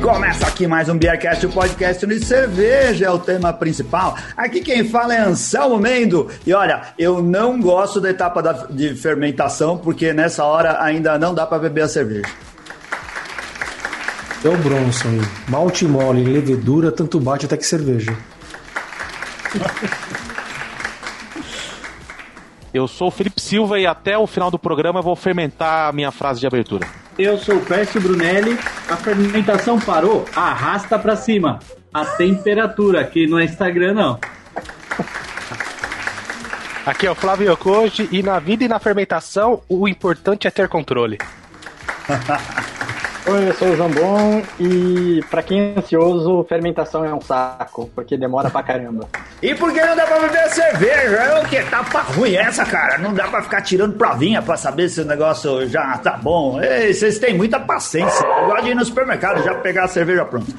começa aqui mais um Beercast, o podcast de cerveja é o tema principal. Aqui quem fala é Anselmo Mendo. E olha, eu não gosto da etapa da, de fermentação, porque nessa hora ainda não dá para beber a cerveja. É o Bronson, malte mole, levedura, tanto bate até que cerveja. Eu sou o Felipe Silva e até o final do programa eu vou fermentar a minha frase de abertura. Eu sou o Pércio Brunelli. A fermentação parou, arrasta para cima. A temperatura, não é Instagram não. Aqui é o Flávio Yokoji e na vida e na fermentação o importante é ter controle. Oi, eu sou o Jambon e pra quem é ansioso, fermentação é um saco, porque demora pra caramba. E por que não dá pra beber cerveja? É o que? Tá pra ruim essa, cara. Não dá pra ficar tirando provinha pra saber se o negócio já tá bom. Ei, vocês têm muita paciência. Eu gosto de ir no supermercado já pegar a cerveja pronta.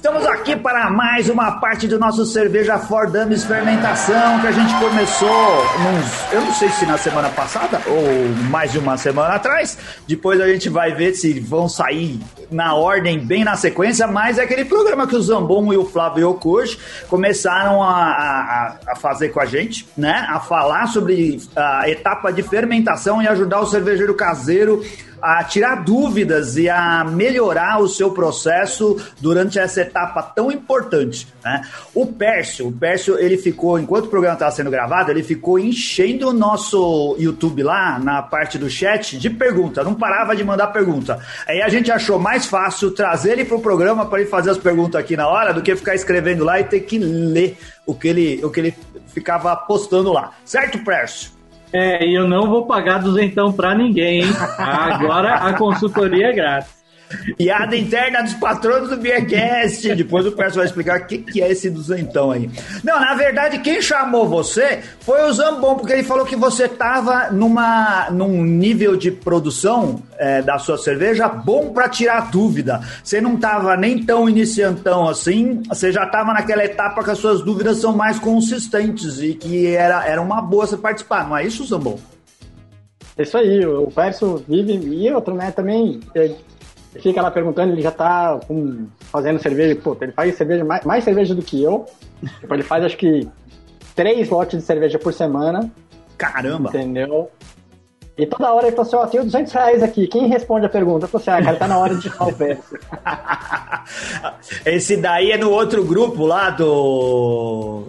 Estamos aqui para mais uma parte do nosso Cerveja For Dummies Fermentação que a gente começou, nos, eu não sei se na semana passada ou mais de uma semana atrás. Depois a gente vai ver se vão sair na ordem, bem na sequência, mas é aquele programa que o Zambon e o Flávio Yokoji começaram a, a, a, fazer com a gente, né? A falar sobre a etapa de fermentação e ajudar o cervejeiro caseiro a tirar dúvidas e a melhorar o seu processo durante essa etapa tão importante. Né? O Pércio, o Pércio, ele ficou, enquanto o programa estava sendo gravado, ele ficou enchendo o nosso YouTube lá, na parte do chat, de pergunta, não parava de mandar pergunta. Aí a gente achou mais fácil trazer ele para o programa para ele fazer as perguntas aqui na hora do que ficar escrevendo lá e ter que ler o que ele, o que ele ficava postando lá. Certo, Pércio? É, e eu não vou pagar duzentão pra ninguém, hein? Agora a consultoria é grátis. Piada interna dos patronos do Beercast. Depois o Perso vai explicar o que, que é esse duzentão aí. Não, na verdade, quem chamou você foi o Zambon, porque ele falou que você tava numa, num nível de produção é, da sua cerveja bom para tirar dúvida. Você não tava nem tão iniciantão assim, você já tava naquela etapa que as suas dúvidas são mais consistentes e que era, era uma boa você participar, não é isso, Zambon? Isso aí, o Perso vive e outro, né, também fica lá perguntando, ele já tá com, fazendo cerveja, pô, ele faz cerveja, mais, mais cerveja do que eu. Tipo, ele faz acho que três lotes de cerveja por semana. Caramba! Entendeu? E toda hora ele falou assim, ó, oh, tenho 200 reais aqui, quem responde a pergunta? Eu falei assim, ah, cara, tá na hora de chamar o preço. Esse daí é no outro grupo lá do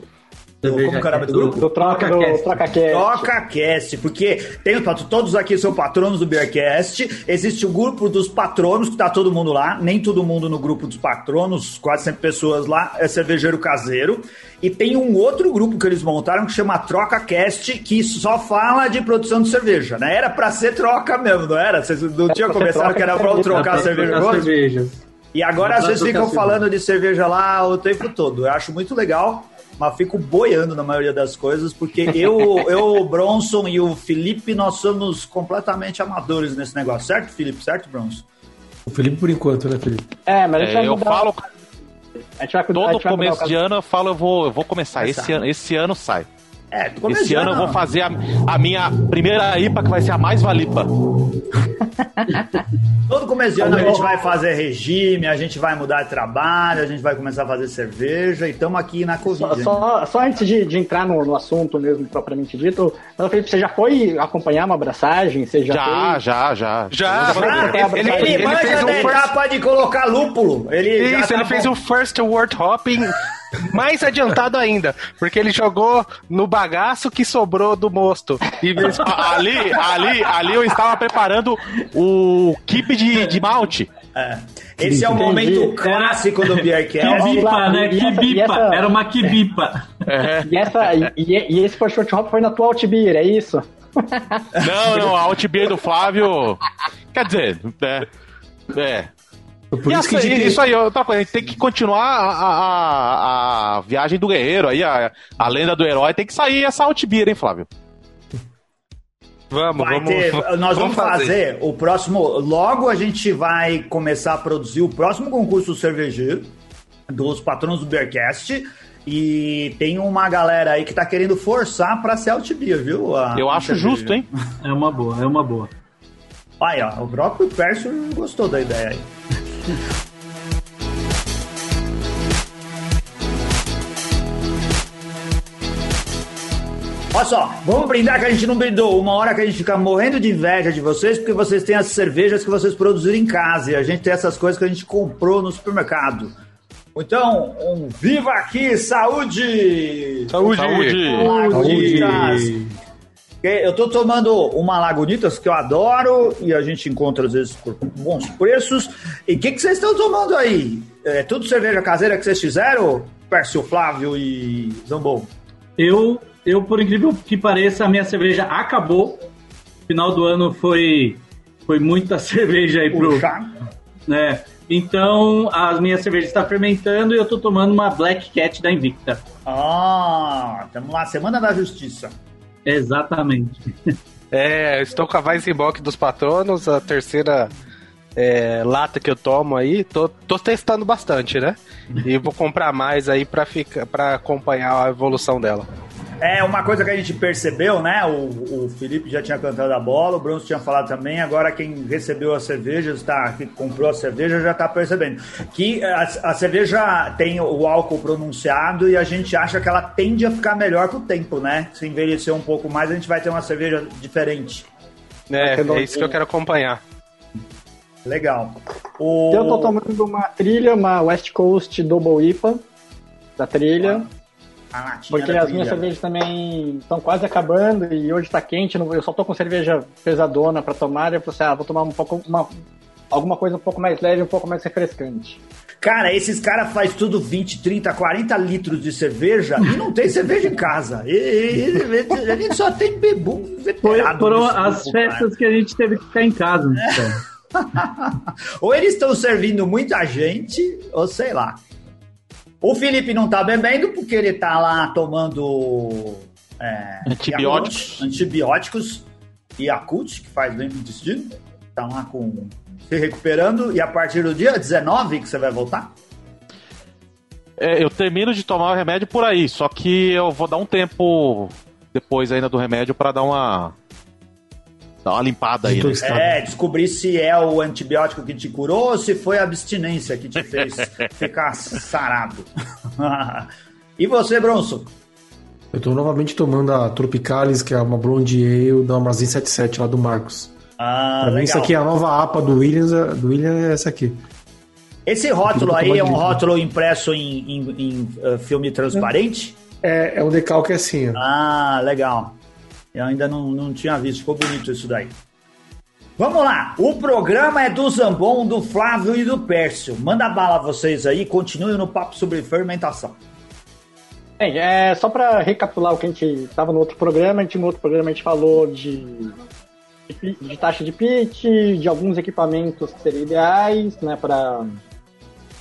do, como é nome do grupo? Do, Troca, do Troca Cast. Troca Cast, porque tem todos aqui são patronos do Beercast. Existe o grupo dos patronos, que tá todo mundo lá. Nem todo mundo no grupo dos patronos, quase sempre pessoas lá, é cervejeiro caseiro. E tem um outro grupo que eles montaram que chama Troca Cast, que só fala de produção de cerveja, né? Era pra ser troca mesmo, não era? Vocês não tinham começado que era pra trocar cerveja? cerveja. E agora vocês ficam falando de cerveja lá o tempo todo. Eu acho muito legal mas fico boiando na maioria das coisas, porque eu, eu, o Bronson e o Felipe, nós somos completamente amadores nesse negócio, certo, Felipe? Certo, Bronson? O Felipe por enquanto, né, Felipe? É, mas é, eu falo. Todo começo de ano eu falo, eu vou, eu vou começar. Esse ano, esse ano sai. É, Esse ano eu vou fazer a, a, minha primeira IPA, que vai ser a mais valipa. Todo começo de ano a gente vai fazer regime, a gente vai mudar de trabalho, a gente vai começar a fazer cerveja e estamos aqui na Covid. Só, só, só antes de, de entrar no, no, assunto mesmo, propriamente dito, Felipe, você já foi acompanhar uma abraçagem? Você já, já, já, já, já. já. Ele, ele, ele, fez um first... pode colocar lúpulo. Ele Isso, tá ele bom. fez o First Word Hopping mais adiantado ainda, porque ele jogou no bagaço que sobrou do mosto. E ali, ali, ali eu estava preparando o keep de, de malte. É. Esse é o momento clássico do Beercast. Kibipa, né? Kibipa. Era uma kibipa. É. E, essa, e, e esse short hop foi na tua Altbeer, é isso? Não, não, a Altbeer do Flávio. Quer dizer, é. É, por e isso, que isso aí, outra coisa, a gente tem que continuar a, a, a viagem do guerreiro aí, a, a lenda do herói, tem que sair essa Altbeer, hein, Flávio? Vamos, vai vamos, ter, nós vamos, vamos fazer. fazer. o próximo. Logo a gente vai começar a produzir o próximo concurso cervejeiro dos patronos do Bearcast. E tem uma galera aí que tá querendo forçar pra ser Altbeer, viu? A, Eu acho cerveja. justo, hein? É uma boa, é uma boa. Aí, ó, o próprio Perso gostou da ideia aí. Olha só, vamos brindar que a gente não brindou. Uma hora que a gente fica morrendo de inveja de vocês, porque vocês têm as cervejas que vocês produziram em casa e a gente tem essas coisas que a gente comprou no supermercado. Então, um viva aqui, saúde! Saúde! Saúde! saúde. saúde. Eu tô tomando uma Lagunitas que eu adoro e a gente encontra às vezes por bons preços. E o que, que vocês estão tomando aí? É tudo cerveja caseira que vocês fizeram? Pércio Flávio e Zambon? Eu eu, por incrível que pareça, a minha cerveja acabou. Final do ano foi, foi muita cerveja aí pro. Né? Então, as minhas cervejas estão fermentando e eu tô tomando uma Black Cat da Invicta. Ah, estamos lá, Semana da Justiça. Exatamente. É, estou com a Weizenbock dos patronos, a terceira é, lata que eu tomo aí, tô, tô testando bastante, né? E vou comprar mais aí para ficar para acompanhar a evolução dela. É uma coisa que a gente percebeu, né? O, o Felipe já tinha cantado a bola, o Bronson tinha falado também. Agora quem recebeu as cervejas, tá, que comprou a cerveja, já tá percebendo que a, a, cerveja tem o álcool pronunciado e a gente acha que ela tende a ficar melhor com o tempo, né? Se envelhecer um pouco mais, a gente vai ter uma cerveja diferente. É, é isso que eu quero acompanhar. Legal. O... Eu tô tomando uma trilha, uma West Coast Double IPA da trilha. Ah porque as minhas cervejas também estão quase acabando e hoje está quente, eu só tô com cerveja pesadona para tomar, e eu falei assim, ah, vou tomar um pouco, uma, alguma coisa um pouco mais leve, um pouco mais refrescante. Cara, esses caras fazem tudo 20, 30, 40 litros de cerveja e não tem cerveja em casa. E, e, a gente só tem bebum Foram as festas que a gente teve que ficar em casa. Então. ou eles estão servindo muita gente, ou sei lá. O Felipe não tá bebendo porque ele tá lá tomando é, antibióticos. antibióticos e Yakult, que faz bem pro intestino. Tá lá com se recuperando e a partir do dia 19 que você vai voltar? É, eu termino de tomar o remédio por aí, só que eu vou dar um tempo depois ainda do remédio para dar uma Dá uma limpada aí. Né? É, descobrir se é o antibiótico que te curou ou se foi a abstinência que te fez ficar sarado. e você, Bronson? Eu tô novamente tomando a Tropicalis, que é uma Blonde Ale da Amazon 77 lá do Marcos. Ah, pra mim, isso aqui é a nova APA do Williams, do Williams é essa aqui. Esse rótulo aí é um rótulo impresso em, em, em uh, filme transparente? É, é um decalque assim. Ó. Ah, legal. Eu ainda não, não tinha visto, ficou bonito isso daí. Vamos lá, o programa é do Zambon, do Flávio e do Pércio. Manda bala vocês aí, continue no papo sobre fermentação. Bem, é, só para recapitular o que a gente estava no outro programa, a gente, no outro programa a gente falou de, de, de taxa de pitch, de alguns equipamentos que seriam ideais, né, para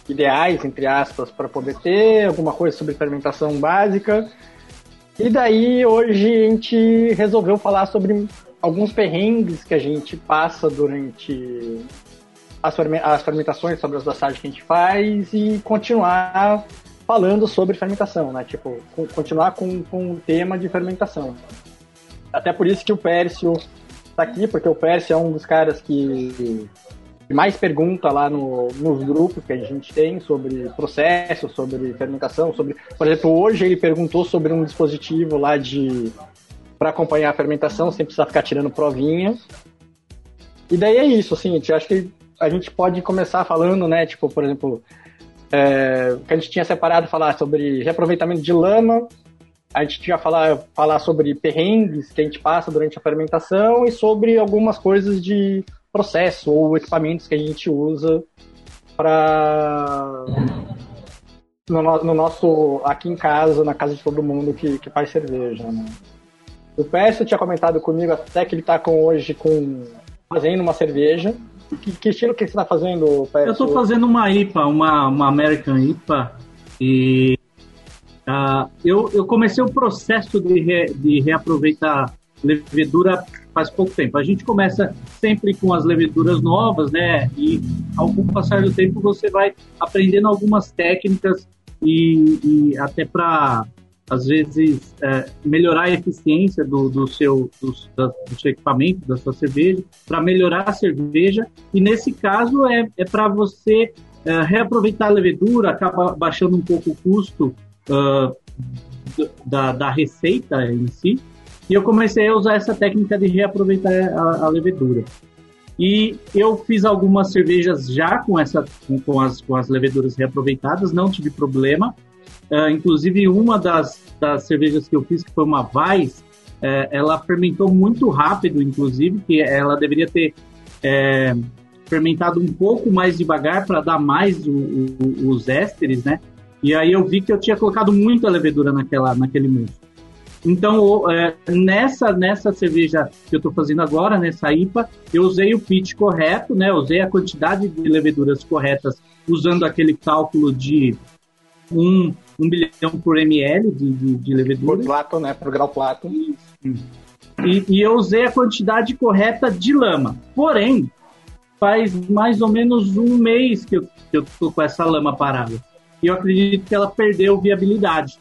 ideais, entre aspas, para poder ter, alguma coisa sobre fermentação básica. E daí hoje a gente resolveu falar sobre alguns perrengues que a gente passa durante as, fermentações, sobre as dosagens que a gente faz e continuar falando sobre fermentação, né? Tipo, continuar com, com o tema de fermentação. Até por isso que o Pércio está aqui, porque o Pércio é um dos caras que mais pergunta lá no, nos grupos que a gente tem sobre processo, sobre fermentação, sobre, por exemplo, hoje ele perguntou sobre um dispositivo lá de para acompanhar a fermentação sem precisar ficar tirando provinha. E daí é isso, assim, acho que a gente pode começar falando, né, tipo, por exemplo, é, que a gente tinha separado falar sobre reaproveitamento de lama, a gente tinha falar falar sobre perrengues que a gente passa durante a fermentação e sobre algumas coisas de processo ou equipamentos que a gente usa para no, no, nosso aqui em casa, na casa de todo mundo que, que faz cerveja. Né? O Pécio tinha comentado comigo até que ele está com hoje com fazendo uma cerveja. Que, que estilo que você está fazendo, Pécio? Eu estou fazendo uma IPA, uma, uma American IPA e uh, eu, eu comecei o processo de, re, de reaproveitar levedura faz pouco tempo. A gente começa sempre com as leveduras novas, né? E ao passar do tempo você vai aprendendo algumas técnicas e, e até para às vezes é, melhorar a eficiência do, do seu do, do, seu equipamento, da sua cerveja, para melhorar a cerveja. E nesse caso é, é para você é, reaproveitar a levedura, acaba baixando um pouco o custo uh, da, da receita em si E eu comecei a usar essa técnica de reaproveitar a, a levedura. E eu fiz algumas cervejas já com, essa, com, as, com as leveduras reaproveitadas, não tive problema. Uh, inclusive, uma das, das cervejas que eu fiz, que foi uma Weiss, uh, ela fermentou muito rápido, inclusive, que ela deveria ter é, fermentado um pouco mais devagar para dar mais o, o, os ésteres, né? E aí eu vi que eu tinha colocado muita levedura naquela, naquele mousse. Então, é, nessa, nessa cerveja que eu estou fazendo agora, nessa IPA, eu usei o pitch correto, né? Usei a quantidade de leveduras corretas usando aquele cálculo de um, um bilhão por ml de, de, de levedura. Por plato, né? Por grau plato. E, e eu usei a quantidade correta de lama. Porém, faz mais ou menos um mês que eu, que eu tô com essa lama parada. E eu acredito que ela perdeu viabilidade.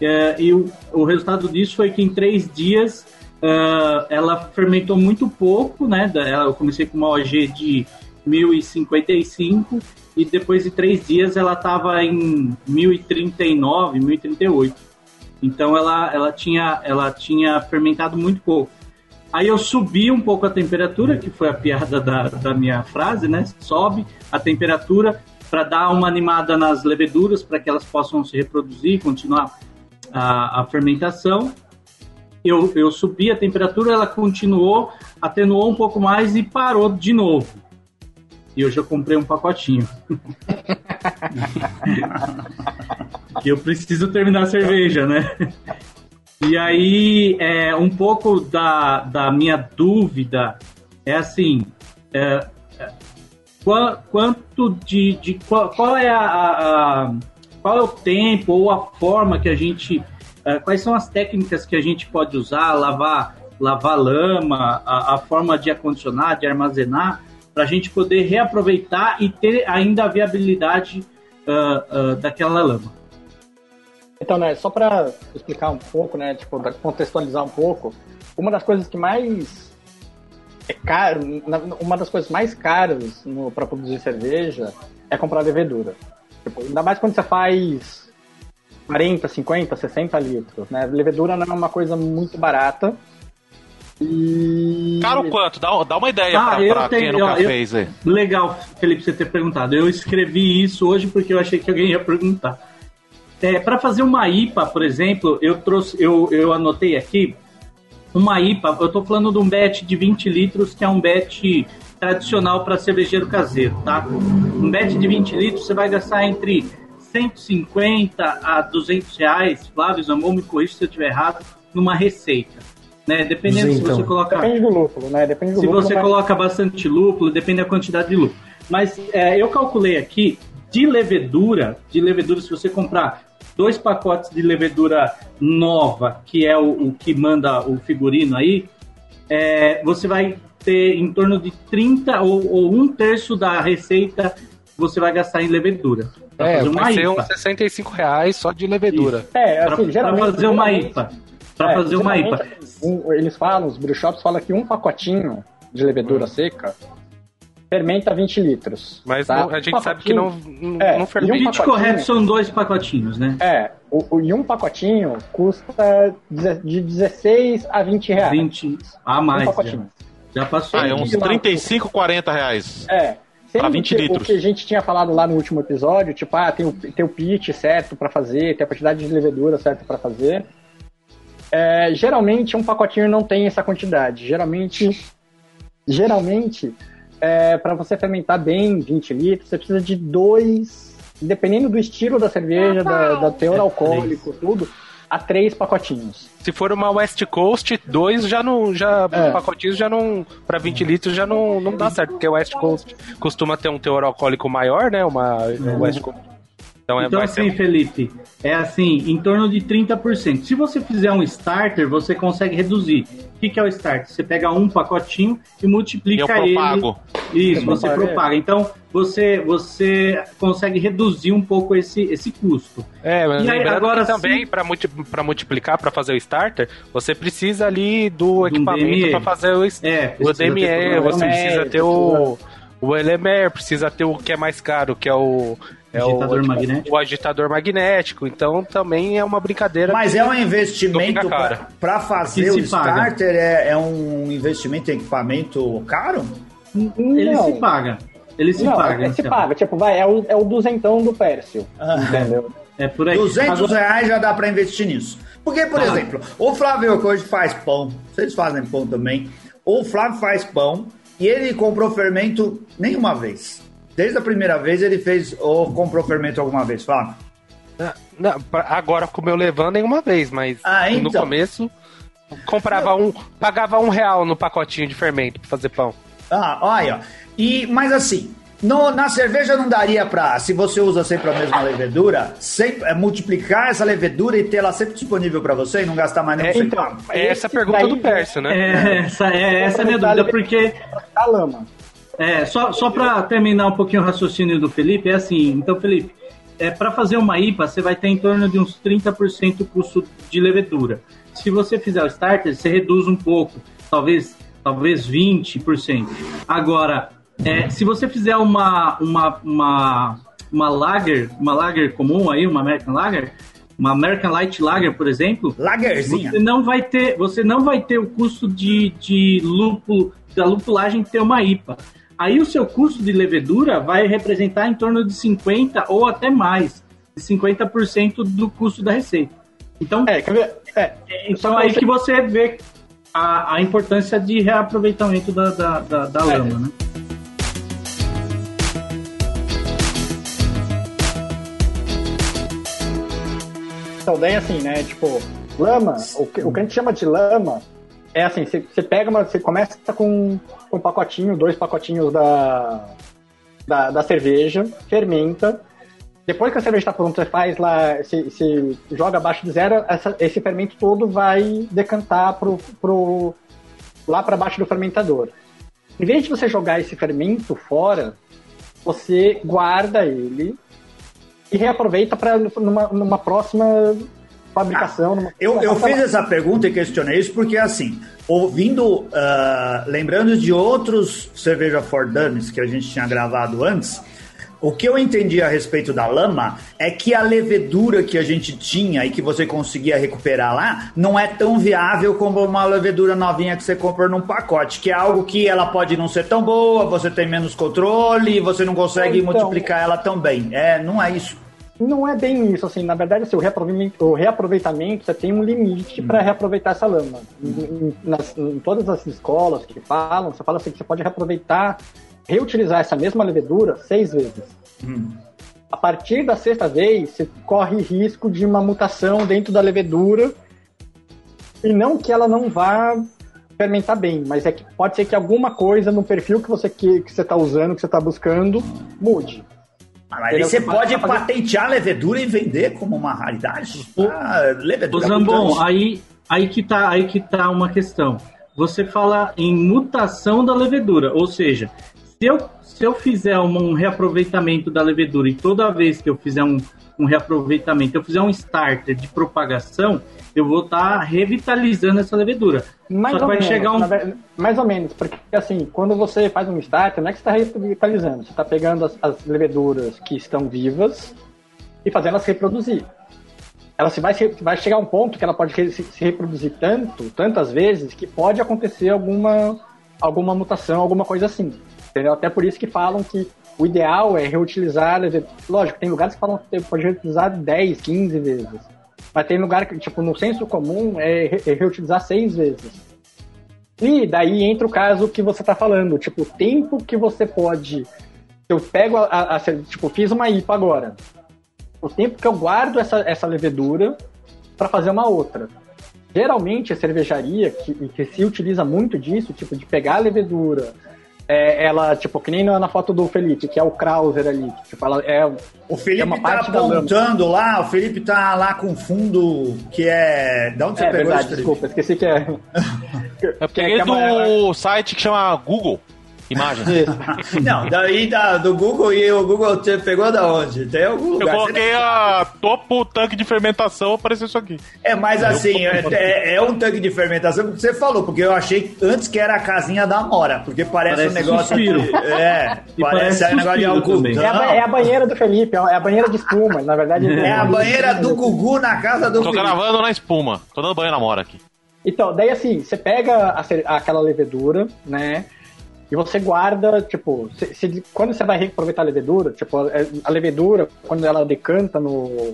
É, e o, o, resultado disso foi que em três dias uh, ela fermentou muito pouco, né? Eu comecei com uma OG de 1055 e depois de três dias ela estava em 1039, 1038. Então ela, ela, tinha, ela tinha fermentado muito pouco. Aí eu subi um pouco a temperatura, que foi a piada da, da minha frase, né? Sobe a temperatura para dar uma animada nas leveduras, para que elas possam se reproduzir, continuar a, a fermentação. Eu, eu subi a temperatura, ela continuou, atenuou um pouco mais e parou de novo. E eu comprei um pacotinho. eu preciso terminar a cerveja, né? E aí, é, um pouco da, da minha dúvida é assim: é, é quanto de. de qual, qual é a, a, qual é o tempo ou a forma que a gente. É, quais são as técnicas que a gente pode usar, lavar, lavar lama, a, a forma de acondicionar, de armazenar, para a gente poder reaproveitar e ter ainda a viabilidade uh, uh, daquela lama. Então, né, só para explicar um pouco, né, tipo, contextualizar um pouco, uma das coisas que mais é caro, uma das coisas mais caras para produzir cerveja é comprar levedura. Tipo, ainda mais quando você faz 40, 50, 60 litros, né? Levedura não é uma coisa muito barata. E... Caro quanto? Dá, dá uma ideia ah, pra, pra tenho, quem nunca eu, fez aí. Legal, Felipe, você ter perguntado. Eu escrevi isso hoje porque eu achei que alguém ia perguntar. É, para fazer uma IPA, por exemplo, eu trouxe, eu, eu anotei aqui uma IPA. Eu estou falando de um bet de 20 litros, que é um bet tradicional para cervejeiro caseiro, tá? Um bet de 20 litros você vai gastar entre 150 a 200 reais. Flávio Zamon, me corrija se eu estiver errado, numa receita. Né? Dependendo Sim, se você então. coloca. Depende do lúpulo, né? Depende do se lúpulo, você mas... coloca bastante lúpulo, depende da quantidade de lúpulo. Mas é, eu calculei aqui de levedura, de levedura, se você comprar dois pacotes de levedura nova, que é o, o que manda o figurino aí, é, você vai ter em torno de 30 ou, ou, um terço da receita você vai gastar em levedura. É, fazer vai ser uns 65 reais só de levedura. Isso. É, assim, pra, pra fazer uma IPA. Pra é, fazer uma IPA. Um, eles falam, os brewshops falam que um pacotinho de levedura hum. seca fermenta 20 litros. Mas tá? a gente um sabe que não, não, é, não fermenta. Um correto são dois pacotinhos, né? É, o, o, e um pacotinho custa de 16 a 20 reais. 20 a mais. Um pacotinho. Já, já passou. Ah, é uns 35, 40 reais. É. Para 20 litros. O que a gente tinha falado lá no último episódio, tipo, ah, tem o, tem o pitch certo para fazer, tem a quantidade de levedura certa para fazer. É, geralmente um pacotinho não tem essa quantidade. Geralmente, geralmente é, para você fermentar bem 20 litros, você precisa de dois, dependendo do estilo da cerveja, da, da teor é alcoólico, tudo, a três pacotinhos. Se for uma West Coast, dois já não. Já, é. Pacotinhos já não. Para 20 litros já não, não dá certo, porque a West Coast costuma ter um teor alcoólico maior, né? Uma uhum. West Coast então, é, então assim, ser... Felipe, é assim, em torno de 30%. Se você fizer um starter, você consegue reduzir. O que, que é o starter? Você pega um pacotinho e multiplica Eu ele. Propago. Isso, você propaga. Então, você, você consegue reduzir um pouco esse, esse custo. É, mas e aí, agora também, para multi, multiplicar, para fazer o starter, você precisa ali do, equipamento para fazer o, é, o DME, você precisa ter o, o Elemer, precisa ter o que é mais caro, que é o É agitador o, magnético. o agitador magnético. Então também é uma brincadeira. Mas é um investimento para fazer o starter? É, é, um investimento em equipamento caro? Ele não. se paga. Ele se não, paga. Ele se paga. Tipo, vai, é o, é o duzentão do Pércio. Ah. Entendeu? É por aí. 200 reais já dá para investir nisso. Porque, por ah. exemplo, o Flávio hoje faz pão. Vocês fazem pão também. O Flávio faz pão e ele comprou fermento nenhuma vez. Desde a primeira vez ele fez ou comprou fermento alguma vez, Flávio? Não, agora comeu levando nenhuma vez, mas ah, então. no começo comprava um, pagava um real no pacotinho de fermento para fazer pão. Ah, olha, e mas assim, no, na cerveja não daria para, se você usa sempre a mesma levedura, sempre, é, multiplicar essa levedura e ter ela sempre disponível para você e não gastar mais nenhum é, então, É essa a pergunta do Pércio, né? É, essa é, essa é a minha dúvida, porque... A lama. É, só, só para terminar um pouquinho o raciocínio do Felipe, é assim, então, Felipe, é, para fazer uma IPA, você vai ter em torno de uns 30% o custo de levedura. Se você fizer o starter, você reduz um pouco, talvez, talvez 20%. Agora, é, se você fizer uma, uma, uma, uma lager, uma lager comum aí, uma American Lager, uma American Light Lager, por exemplo, Lagerzinha. você não vai ter, você não vai ter o custo de, de lúpulo, da lupulagem ter uma IPA. Aí o seu custo de levedura vai representar em torno de 50% ou até mais, de 50% do custo da receita. Então, é, é, então aí que você vê a, a importância de reaproveitamento da, da, da, da é. lama, né? Então, daí assim, né? Tipo, lama, o que, o que a gente chama de lama é assim, você, pega uma. Você começa com, com um pacotinho, dois pacotinhos da, da, da cerveja, fermenta. Depois que a cerveja está pronta, você faz lá, se joga abaixo de zero, essa, esse fermento todo vai decantar pro, pro, lá para baixo do fermentador. Em vez de você jogar esse fermento fora, você guarda ele e reaproveita para numa, numa próxima fabricação. Ah, eu, eu fiz essa pergunta e questionei isso porque, assim, ouvindo, uh, lembrando de outros cerveja for Dummies que a gente tinha gravado antes, o que eu entendi a respeito da lama é que a levedura que a gente tinha e que você conseguia recuperar lá não é tão viável como uma levedura novinha que você compra num pacote, que é algo que ela pode não ser tão boa, você tem menos controle, você não consegue então, multiplicar ela tão bem. É, não é isso. Não é bem isso, assim, na verdade, assim, o, reaproveitamento, o reaproveitamento você tem um limite para reaproveitar essa lama. Hum. Em, nas, em, todas as escolas que falam, você fala assim que você pode reaproveitar, reutilizar essa mesma levedura seis vezes. Hum. A partir da sexta vez, você corre risco de uma mutação dentro da levedura e não que ela não vá fermentar bem, mas é que pode ser que alguma coisa no perfil que você que, que você está usando, que você está buscando, mude. Mas aí você pode patentear a levedura e vender como uma raridade? O, ah, levedura. O Zambon, aí, aí, que tá, aí que tá uma questão. Você fala em mutação da levedura, ou seja, se eu, se eu fizer um, um reaproveitamento da levedura e toda vez que eu fizer um, um reaproveitamento, eu fizer um starter de propagação, eu vou estar tá revitalizando essa levedura. Mais Só ou menos, chegar um... mais ou menos, porque assim, quando você faz um starter, não é que você está revitalizando, você está pegando as, as, leveduras que estão vivas e fazendo elas reproduzir. Ela se vai, vai chegar a um ponto que ela pode se, se reproduzir tanto, tantas vezes, que pode acontecer alguma, alguma mutação, alguma coisa assim. Entendeu? Até por isso que falam que o ideal é reutilizar. Lógico, tem lugares que falam que pode reutilizar 10, 15 vezes. Mas tem lugar que, tipo, no senso comum é, é reutilizar seis vezes. E daí entra o caso que você está falando, tipo, o tempo que você pode. Eu pego a, a, a, Tipo, fiz uma IPA agora. O tempo que eu guardo essa, essa levedura para fazer uma outra. Geralmente a cervejaria que, que se utiliza muito disso, tipo, de pegar a levedura, é, ela, tipo, que nem na foto do Felipe, que é o Krauser ali. Tipo, ela é. O Felipe é uma tá apontando lá, o Felipe tá lá com fundo que é. Da onde você é, pegou verdade, desculpa, esqueci que é. é porque é, é do uma... site que chama Google. Imagem. Não, daí da, do Google e o Google você pegou da onde? Tem algum lugar. Eu coloquei a topo tanque de fermentação, apareceu isso aqui. É, mas assim, é, é, é um tanque de fermentação que você falou, porque eu achei antes que era a casinha da Amora, porque parece, Parece um negócio. De, é, E parece, parece um negócio de algodão. também. É a, é a banheira do Felipe, é a banheira de espuma. Na verdade, É a banheira do Gugu na casa do Tô Felipe. gravando na espuma. Tô dando banho na mora aqui. Então, daí assim, você pega a aquela levedura, né? E você guarda, tipo, se- se- quando você vai reaproveitar a levedura, tipo, a, a levedura, quando ela decanta no,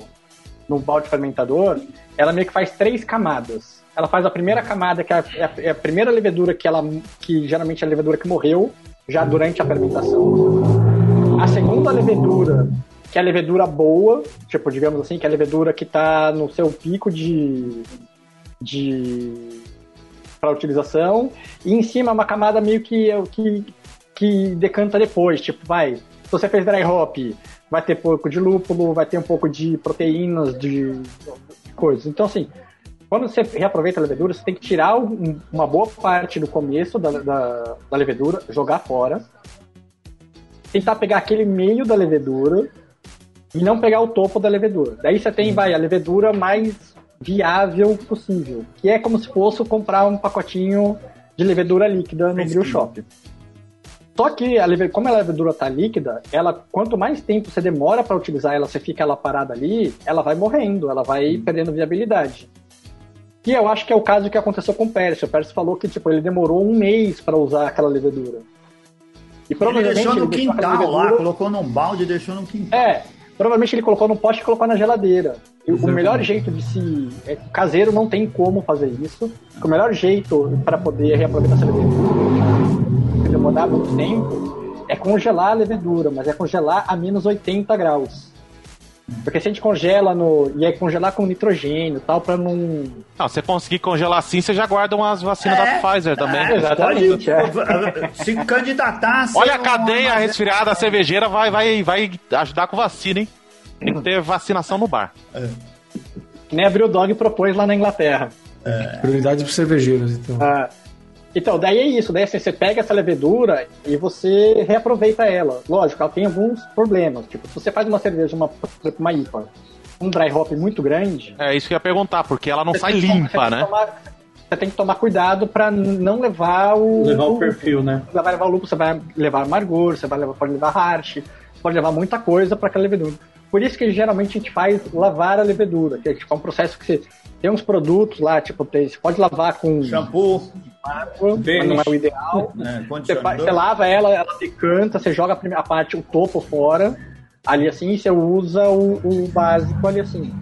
no balde fermentador, ela meio que faz três camadas. Ela faz a primeira camada, que é a, é a- é a primeira levedura que ela, que geralmente é a levedura que morreu, já durante a fermentação. A segunda levedura, que é a levedura boa, tipo, digamos assim, que é a levedura que tá no seu pico de, de para utilização e em cima uma camada meio que que, que decanta depois, tipo, vai, se você fez dry hop, vai ter pouco de lúpulo, vai ter um pouco de proteínas, de, de coisas. Então, assim, quando você reaproveita a levedura, você tem que tirar um- uma boa parte do começo da, da, da levedura, jogar fora, tentar pegar aquele meio da levedura e não pegar o topo da levedura. Daí você tem, vai, a levedura mais viável possível, que é como se fosse comprar um pacotinho de levedura líquida no brew shop. Só que a leve- como a levedura tá líquida, ela quanto mais tempo você demora para utilizar ela, você fica ela parada ali, ela vai morrendo, ela vai perdendo viabilidade. Que eu acho que é o caso que aconteceu com o Pércio. O Pércio falou que tipo ele demorou um mês para usar aquela levedura. E Ele provavelmente deixou no ele deixou quintal lá, levedura- colocou num balde e deixou no quintal. é, provavelmente ele colocou no pote e colocou na geladeira. E o melhor jeito de se. É, caseiro não tem como fazer isso. O melhor jeito para poder reaproveitar essa levedura, demorar muito tempo, é congelar a levedura, mas é congelar a menos 80 graus. Porque se a gente congela no. E é congelar com nitrogênio e tal, pra não. Não, se você conseguir congelar assim, você já guarda umas vacinas É. da Pfizer também. É, Exatamente, pode se candidatar. Olha a cadeia uma- resfriada cervejeira vai, vai, vai ajudar com vacina, hein? Tem que ter vacinação no bar. Que nem a Brewdog propôs lá na Inglaterra. Prioridade para cervejeiros, então. Ah, então, daí é isso. Daí assim, você pega essa levedura e você reaproveita ela. Lógico, ela tem alguns problemas. Tipo, se você faz uma cerveja, uma, uma IPA, um dry hop muito grande... É isso que eu ia perguntar, porque ela não sai tomar- limpa, né? tomar- você tem que tomar cuidado pra não levar o... Levar o perfil, né? Você vai levar o lúpulo, você vai levar amargor, você vai levar, pode levar harsh, pode levar muita coisa para aquela levedura. Por isso que geralmente a gente faz lavar a levedura, que é tipo, é um processo que você tem uns produtos lá, tipo, tem- você pode lavar com Shampoo, água, mas não é o ideal. né, Você, você lava ela, ela decanta, você joga a, primeira, a parte, o topo fora, ali assim, e você usa o, o básico ali assim.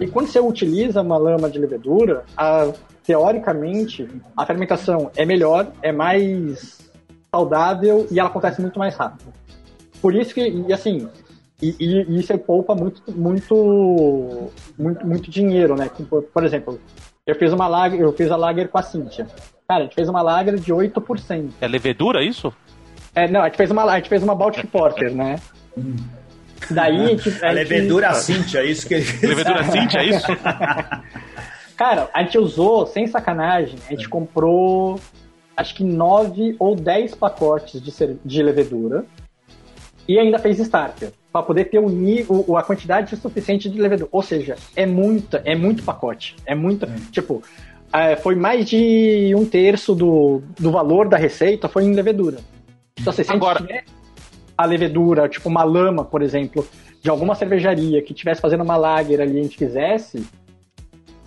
E quando você utiliza uma lama de levedura, a- teoricamente, a fermentação é melhor, é mais saudável e ela acontece muito mais rápido. Por isso que, e assim, e, e, e isso poupa muito, muito, muito, muito dinheiro, né? Por, por exemplo, eu fiz uma lager, eu fiz a lager com a Cíntia. Cara, a gente fez uma lager de 8%. É levedura isso? É, não, a gente fez uma, a gente fez uma Baltic Porter, né? Daí a gente, A gente- levedura Cintia, é isso que ele Levedura Cintia, é isso? Cara, a gente usou, sem sacanagem, a gente comprou acho que 9 ou 10 pacotes de, de levedura e ainda fez starter para poder ter o, o- a quantidade suficiente de levedura. Ou seja, é muita, é muito pacote. É muita. Tipo, é, foi mais de um terço do, do valor da receita foi em levedura. Então, assim, se Agora- a gente tiver a levedura, tipo uma lama, por exemplo, de alguma cervejaria que estivesse fazendo uma lager ali e a gente quisesse,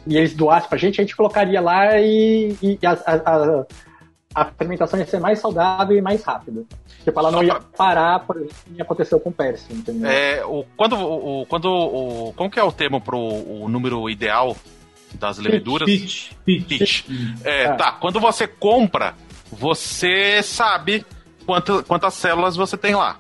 e eles doassem pra gente, a gente colocaria lá e, e a, a, a- a fermentação ia ser mais saudável e mais rápida. Tipo, ela não ia parar, por exemplo, que aconteceu com o Percy, entendeu? É, o, quando, o, quando o, como que é o termo pro o número ideal das leveduras? Pitch, pitch. Pitch. É, Ah. tá. Quando você compra, você sabe quanto, quantas células você tem lá.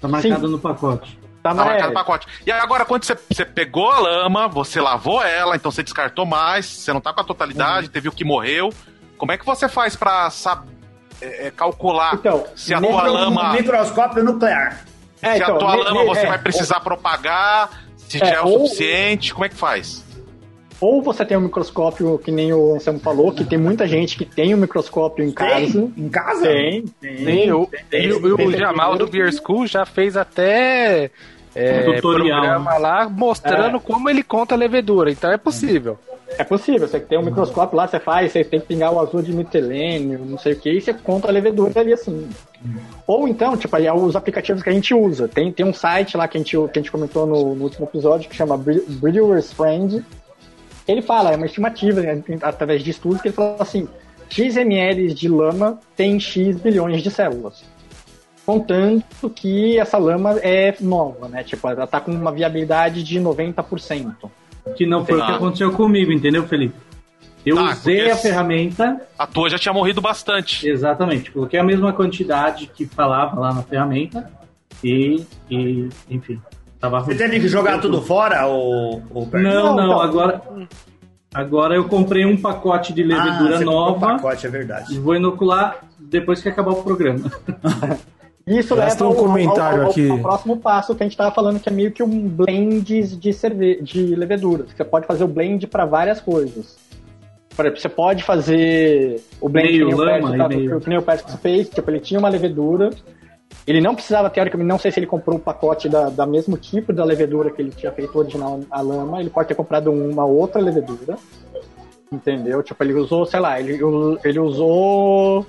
Tá marcado no pacote. Tá, Tá marcado é, no pacote. E agora, quando você, você pegou a lama, você lavou ela, então você descartou mais, você não tá com a totalidade, Uhum. teve o que morreu. Como é que você faz pra saber, é, é, calcular Então, se a tua Um lama. microscópio nuclear. é, se a então, tua ne- lama ne- você é, vai precisar propagar, se É, já é o ou- suficiente, como é que faz? Ou você tem um microscópio, que nem o Anselmo falou, que tem muita gente que tem um microscópio em casa. Tem? Em casa? Tem, tem. tem, o, tem, o, o Jamal do Beer School já fez até é, um tutorial programa lá mostrando é. como ele conta a levedura. Então é possível. É possível, você tem um microscópio lá, você faz, você tem que pingar o azul de metilênio, não sei o que, e você conta a levedura ali assim. Ou então, tipo, aí é os aplicativos que a gente usa. Tem, tem um site lá que a gente, que a gente comentou no, no último episódio que chama Brewer's Friend. Ele fala, é uma estimativa, né, através de estudos, que ele fala assim: X ml de lama tem X bilhões de células. Contando que essa lama é nova, né? Tipo, ela tá com uma viabilidade de 90%. Que não foi o que aconteceu comigo, entendeu, Felipe? Eu tá, usei a ferramenta. A tua já tinha morrido bastante. Exatamente. Coloquei a mesma quantidade que falava lá na ferramenta e, e enfim. Tava Você teve que jogar tudo fora ou, ou Não, não, não, agora. Agora eu comprei um pacote de levedura ah, nova. Um pacote, é verdade. E vou inocular depois que acabar o programa. Isso leva um ao, comentário ao, aqui. ao, próximo passo que a gente estava falando, que é meio que um blend de, cerve de levedura. Você pode fazer o blend para várias coisas. Por exemplo, você pode fazer o blend meio, que, lama, o Percy, que, o Percy fez, tipo, ele tinha uma levedura, ele não precisava, teoricamente, não sei se ele comprou um pacote da, da mesmo tipo da levedura que ele tinha feito original a lama, ele pode ter comprado uma outra levedura, entendeu? Tipo, ele usou, sei lá, ele, ele usou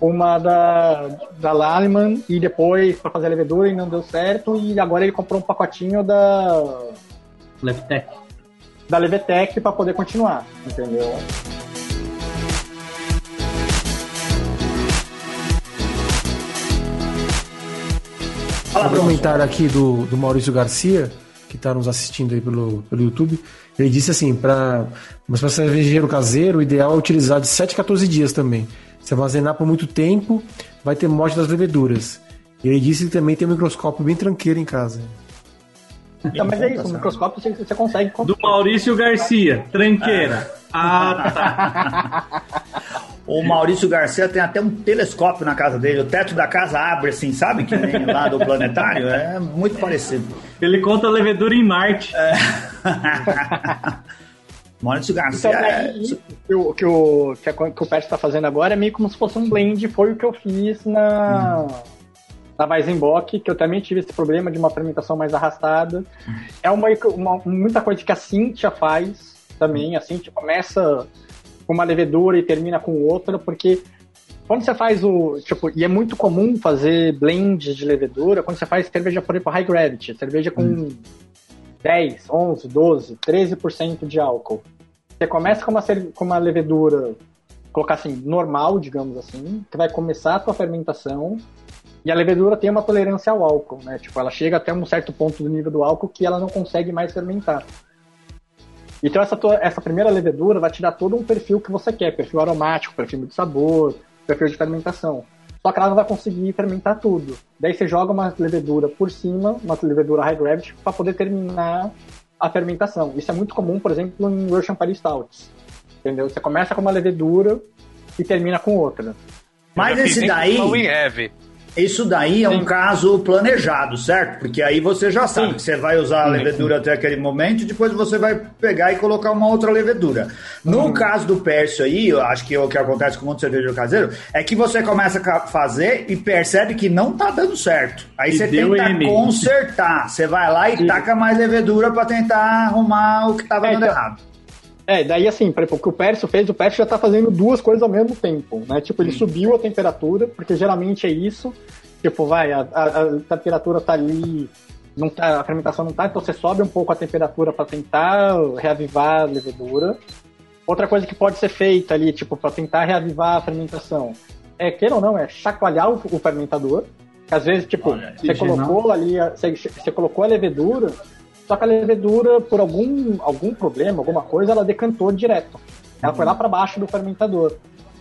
uma da, da Lallman e depois para fazer a levedura e não deu certo e agora ele comprou um pacotinho da Levtech da Levtech para poder continuar, entendeu? Fala, um comentário aqui do, do Maurício Garcia, que está nos assistindo aí pelo, pelo YouTube. Ele disse assim: para mas para cervejeiro caseiro, o ideal é utilizar de 7 a 14 dias também. Se armazenar por muito tempo, vai ter morte das leveduras. E ele disse que também tem um microscópio bem tranqueiro em casa. Então, mas é isso, o microscópio você, você consegue. Do Maurício Garcia, tranqueira. Ah, tá. O Maurício Garcia tem até um telescópio na casa dele. O teto da casa abre assim, sabe? Que nem lá do planetário. É muito parecido. Ele conta a levedura em Marte. É. Maurício Garcia. Então, é... que, o, que, o, que, que o Pet está fazendo agora é meio como se fosse um blend. Foi o que eu fiz na. Hum. Na Weizenbock, que eu também tive esse problema de uma fermentação mais arrastada. É uma, uma muita coisa que a Cintia faz também. A Cintia começa com uma levedura e termina com outra, porque quando você faz o. Tipo, e é muito comum fazer blends de levedura quando você faz cerveja, por exemplo, high gravity, cerveja com hum. 10, 11, 12, 13% de álcool. Você começa com uma, com uma levedura, colocar assim, normal, digamos assim, que vai começar a tua fermentação, e a levedura tem uma tolerância ao álcool, né? Tipo, ela chega até um certo ponto do nível do álcool que ela não consegue mais fermentar. Então essa, tua, essa primeira levedura vai te dar todo um perfil que você quer, perfil aromático, perfil de sabor, perfil de fermentação. Só que ela não vai conseguir fermentar tudo. Daí você joga uma levedura por cima, uma levedura high gravity, para poder terminar a fermentação. Isso é muito comum, por exemplo, em Russian Paris Stouts. Entendeu? Você começa com uma levedura e termina com outra. Mas esse daí. Isso daí é um caso planejado, certo? Porque aí você já sabe sim. que você vai usar a levedura sim. até aquele momento e depois você vai pegar e colocar uma outra levedura. No uhum. caso do Pércio aí, eu acho que é o que acontece com muito cervejeiro caseiro é que você começa a fazer e percebe que não tá dando certo. Aí e você tenta M. consertar. Você vai lá e sim. taca mais levedura para tentar arrumar o que tava é, dando então, errado. É, daí assim, por exemplo, o que o Pércio fez, o Pércio já tá fazendo duas coisas ao mesmo tempo, né? Tipo, ele subiu a temperatura, porque geralmente é isso. Tipo, vai, a, a, a temperatura tá ali, não tá, a fermentação não tá, então você sobe um pouco a temperatura para tentar reavivar a levedura. Outra coisa que pode ser feita ali, tipo, para tentar reavivar a fermentação, é, queira ou não, é chacoalhar o, o fermentador. Às vezes, tipo, Olha, você colocou ali, você, você colocou a levedura, só que a levedura, por algum, algum problema, alguma coisa, ela decantou direto. Ela uhum. foi lá para baixo do fermentador.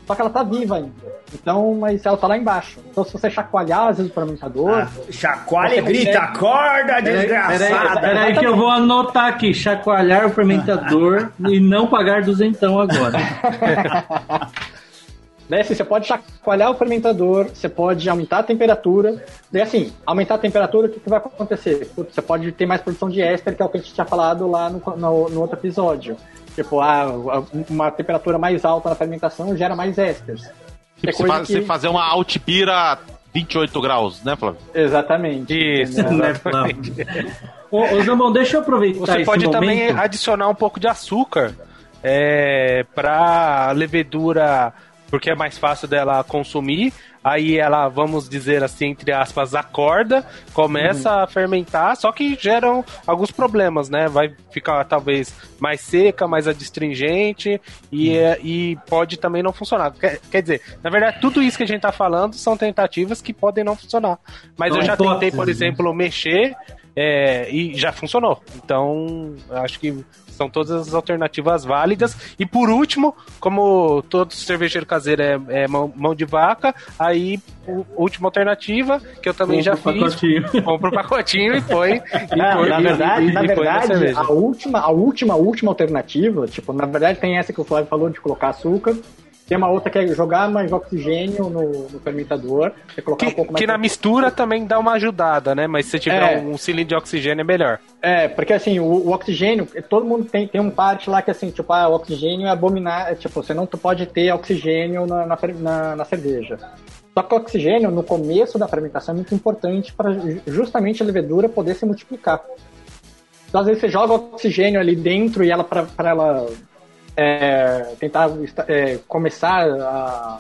Só que ela tá viva ainda. Então, mas ela tá lá embaixo. Então, se você chacoalhar, às vezes, o fermentador. Ah, chacoalha e grita, consegue... acorda, desgraçada! Peraí, peraí que eu vou anotar aqui: chacoalhar o fermentador e não pagar duzentão agora. Daí assim, você pode chacoalhar o fermentador, você pode aumentar a temperatura. Daí assim, aumentar a temperatura, o que, que vai acontecer? Você pode ter mais produção de éster, que é o que a gente tinha falado lá no, no, no outro episódio. Tipo, a, uma temperatura mais alta na fermentação gera mais ésteres. Tipo, você, faz, que... você fazer uma altibira 28 graus, né, Flávio? Exatamente. Isso, né, Flávio? ô, ô Zambon, deixa eu aproveitar Você pode momento. também adicionar um pouco de açúcar é, para levedura, porque é mais fácil dela consumir. Aí ela, vamos dizer assim, entre aspas, acorda, começa uhum. a fermentar, só que geram alguns problemas, né? Vai ficar talvez mais seca, mais adstringente e, uhum. é, e pode também não funcionar. Quer, quer, dizer, na verdade, tudo isso que a gente tá falando são tentativas que podem não funcionar. Mas não eu já tentei, por né? exemplo, mexer é, e já funcionou. Então, acho que são todas as alternativas válidas. E por último, como todo cervejeiro caseiro é, é mão, mão, de vaca, aí última alternativa, que eu também já fiz. Pacotinho. Compro o pacotinho e foi. E na, foi, na verdade, e, na verdade a última, a última, última alternativa, tipo, na verdade tem essa que o Flávio falou de colocar açúcar. Tem uma outra que é jogar mais oxigênio no, no fermentador. É colocar que, um pouco mais que na mistura também dá uma ajudada, né? Mas se tiver é. um cilindro de oxigênio é melhor. É, porque assim, o, o, oxigênio, todo mundo tem, tem um parte lá que assim, tipo, ah, o oxigênio é abominar, é, tipo, você não pode ter oxigênio na, na, na, na cerveja. Só que o oxigênio, no começo da fermentação, é muito importante para justamente a levedura poder se multiplicar. Então, às vezes, você joga oxigênio ali dentro e ela, para ela é, tentar é, começar a,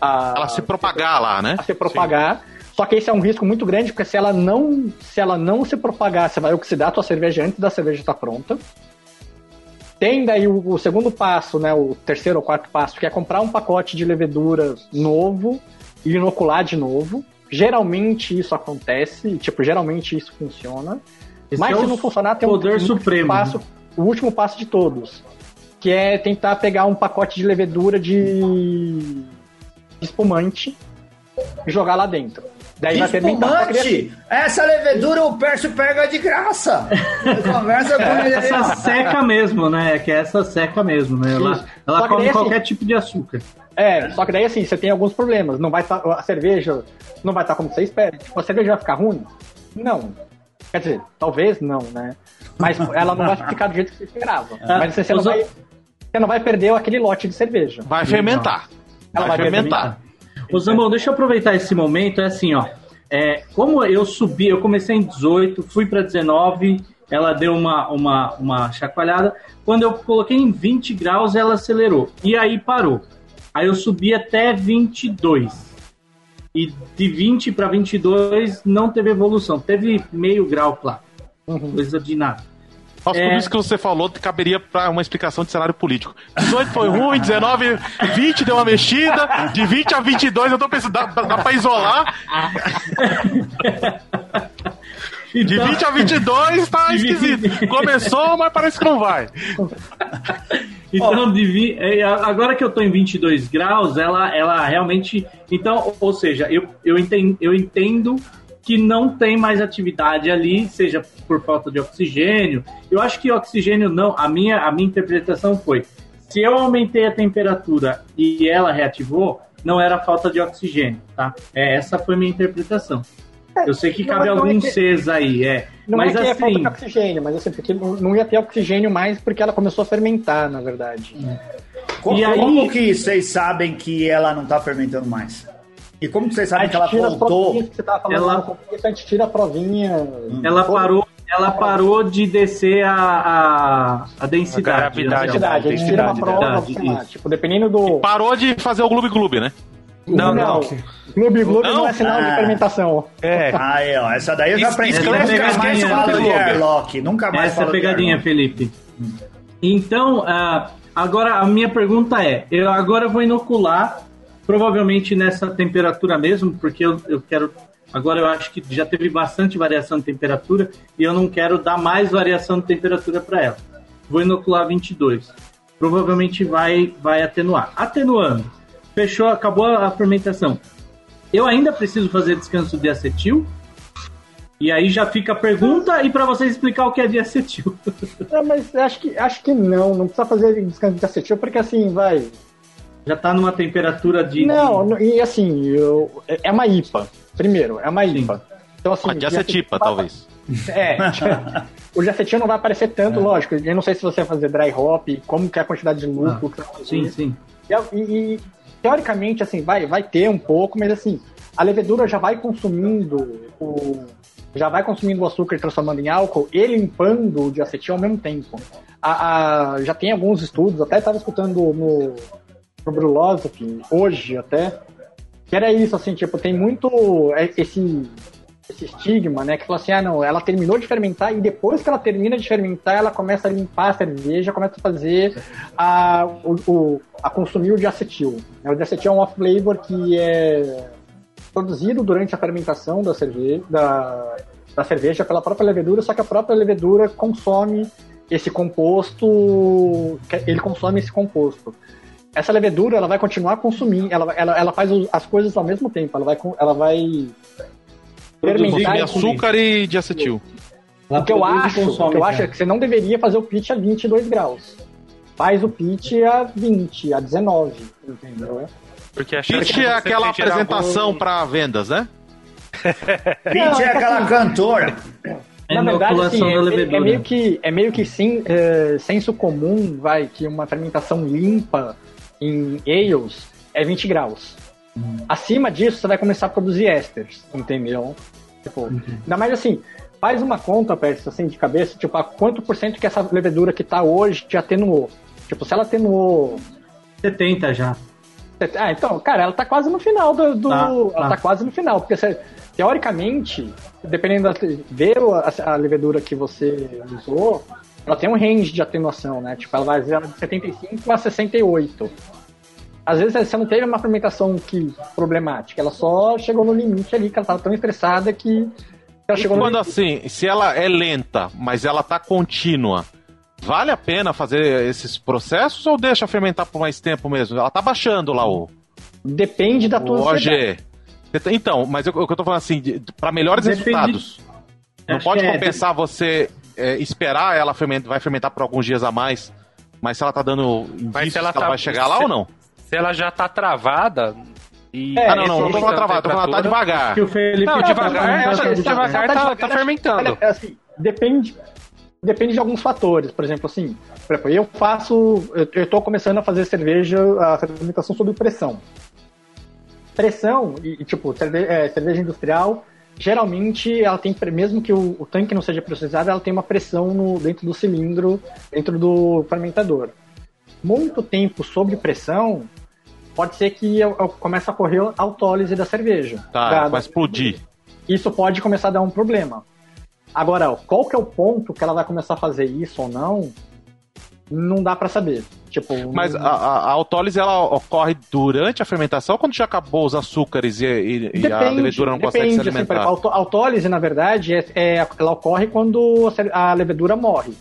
a, ela se propagar lá, né? A se propagar. Sim. Só que esse é um risco muito grande, porque se ela não se, ela não se propagar, você vai oxidar a tua cerveja antes da cerveja estar pronta. Tem daí o, o, segundo passo, né, o terceiro ou quarto passo, que é comprar um pacote de levedura novo e inocular de novo. Geralmente isso acontece, tipo, geralmente isso funciona. Esse Mas é se não funcionar, tem poder um, supremo. Passo, o último passo de todos, que é tentar pegar um pacote de levedura de espumante e jogar lá dentro. Daí vai! Essa levedura o Pércio pega de graça! Conversa com ele. Essa seca mesmo, né? Que é essa seca mesmo, né? Ela, ela come daí, qualquer assim, tipo de açúcar. É, só que daí assim, você tem alguns problemas. Não vai tá, a cerveja não vai estar tá como você espera. Tipo, a cerveja vai ficar ruim? Não. Quer dizer, talvez não, né? Mas ela não vai ficar do jeito que você esperava. Mas você, você não vai você não vai perder aquele lote de cerveja. Vai fermentar. Ela vai, vai fermentar. Ô Zambon, deixa eu aproveitar esse momento. É assim, ó. É, como eu subi, eu comecei em 18, fui para 19, ela deu uma, uma, uma chacoalhada. Quando eu coloquei em 20 graus, ela acelerou. E aí parou. Aí eu subi até 22. E de 20 para 22 não teve evolução. Teve meio grau, claro. Uhum. Coisa de nada. Nossa, é... tudo isso que você falou caberia para uma explicação de cenário político. 18 foi ruim, 19, 20 deu uma mexida, de 20 a 22 eu tô pensando, dá, dá pra isolar? Então, de 20 a 22 tá esquisito. Começou, mas parece que não vai. Então, de, é, agora que eu tô em 22 graus, ela, ela realmente. Então, ou seja, eu, eu, entendo, eu entendo que não tem mais atividade ali, seja por falta de oxigênio. Eu acho que oxigênio não. A minha, a minha interpretação foi: se eu aumentei a temperatura e ela reativou, não era falta de oxigênio, tá? É, essa foi minha interpretação. Eu sei que cabe alguns é que, Cs aí, é. Não mas é que assim, é falta assim- de oxigênio, mas assim, porque não ia ter oxigênio mais porque ela começou a fermentar, na verdade. É. Como, e aí, como que vocês sabem que ela não está fermentando mais? E como vocês sabem que ela voltou? Que você tava falando ela... Começo, a gente tira a provinha. Hum. Ela parou, ela parou de descer a, a, a densidade. A gravidade. A gente tira uma prova, lá, tipo, dependendo do. E parou de fazer o Gloob Gloob, né? Não, não. Gloob Gloob não? não é sinal de ah. fermentação. É. Aí, ó, essa daí eu já aprendi. Nunca mais falo de Airlock. Nunca mais Essa é pegadinha, Felipe. Então, uh, agora a minha pergunta é: eu agora vou inocular provavelmente nessa temperatura mesmo, porque eu, eu quero. Agora eu acho que já teve bastante variação de temperatura e eu não quero dar mais variação de temperatura para ela. Vou inocular 22. Provavelmente vai, vai atenuar. Atenuando. Fechou, acabou a fermentação. Eu ainda preciso fazer descanso de acetil. E aí já fica a pergunta e para vocês explicar o que é de acetil. Não, mas acho que, acho que não, não precisa fazer descanso de acetil, porque assim, vai, já tá numa temperatura de. Não, e assim, eu, é uma IPA. Primeiro, é uma IPA. Então, assim, de acetipa, talvez. É, o diacetil não vai aparecer tanto, é. lógico. Eu não sei se você vai fazer dry hop, como que é a quantidade de lucro. Ah, sim, sim. E, e, teoricamente, assim, vai, vai ter um pouco, mas assim, a levedura já vai consumindo o. Já vai consumindo o açúcar e transformando em álcool e limpando o diacetil ao mesmo tempo. A, a já tem alguns estudos, até estava escutando no, no Brulosophy, hoje até, que era isso, assim, tipo, tem muito esse, esse estigma, né? Que fala assim, ah, não, ela terminou de fermentar e depois que ela termina de fermentar, ela começa a limpar a cerveja, começa a fazer a, o, o a consumir o diacetil. O diacetil é um off-flavor que é produzido durante a fermentação da cerveja, da, da cerveja pela própria levedura, só que a própria levedura consome esse composto, ele consome esse composto. Essa levedura, ela vai continuar consumindo, ela, ela, ela faz as coisas ao mesmo tempo, ela vai, ela vai fermentar açúcar e diacetil. O que eu acho, o que eu acho é que você não deveria fazer o pitch a 22 graus. Faz o pitch a 20, a 19, entendeu? Porque a pitch é aquela apresentação para vendas, né? pitch é aquela assim, cantora. Na verdade, assim, é, é, meio que é meio que sim, é, senso comum, vai, que uma fermentação limpa em ales é 20 graus. Uhum. Acima disso, você vai começar a produzir ésteres, entendeu? Tipo, uhum. Ainda mais assim, faz uma conta, Pérez, assim, de cabeça, tipo, a quanto por cento que essa levedura que tá hoje te atenuou? Tipo, se ela atenuou... 70 já. Ah, então, cara, ela tá quase no final do... do tá, ela tá. tá. quase no final, porque você, teoricamente, dependendo da... Ver a, a levedura que você usou, ela tem um range de atenuação, né? Tipo, ela vai de 75 a 68 às vezes você não teve uma fermentação que problemática, ela só chegou no limite ali, que ela estava tão estressada que ela chegou e quando assim, se ela é lenta, mas ela tá contínua, vale a pena fazer esses processos ou deixa fermentar por mais tempo mesmo? Ela tá baixando lá o. Depende da tua OG. Então, mas o que eu tô falando assim, para melhores Depende... resultados. Não Acho pode é, compensar é... você é, esperar ela fermentar, vai fermentar por alguns dias a mais, mas se ela tá dando indícios ela, tá... ela vai chegar lá ou não? se ela já tá travada. E é, ah, não, não, não tô falando travada, tô falando tá devagar. Que o Felipe não, devagar, ela, tá, devagar tá, tá, fermentando. É assim, depende, depende de alguns fatores. Por exemplo, assim, por exemplo, eu faço, eu, tô começando a fazer cerveja, a fermentação sob pressão. Pressão, e, tipo, cerveja, é, cerveja industrial, geralmente ela tem, mesmo que o, o, tanque não seja pressurizado, ela tem uma pressão no, dentro do cilindro, dentro do fermentador. Muito tempo sob pressão pode ser que eu, eu comece a correr a autólise da cerveja. Tá, da, vai explodir. Isso pode começar a dar um problema. Agora, qual que é o ponto que ela vai começar a fazer isso ou não? Não dá para saber. Tipo, Mas a, a, autólise ela ocorre durante a fermentação ou quando já acabou os açúcares e, e, depende, e a levedura não consegue se assim, alimentar? Assim, a autólise, na verdade, é, é, ela ocorre quando a levedura morre.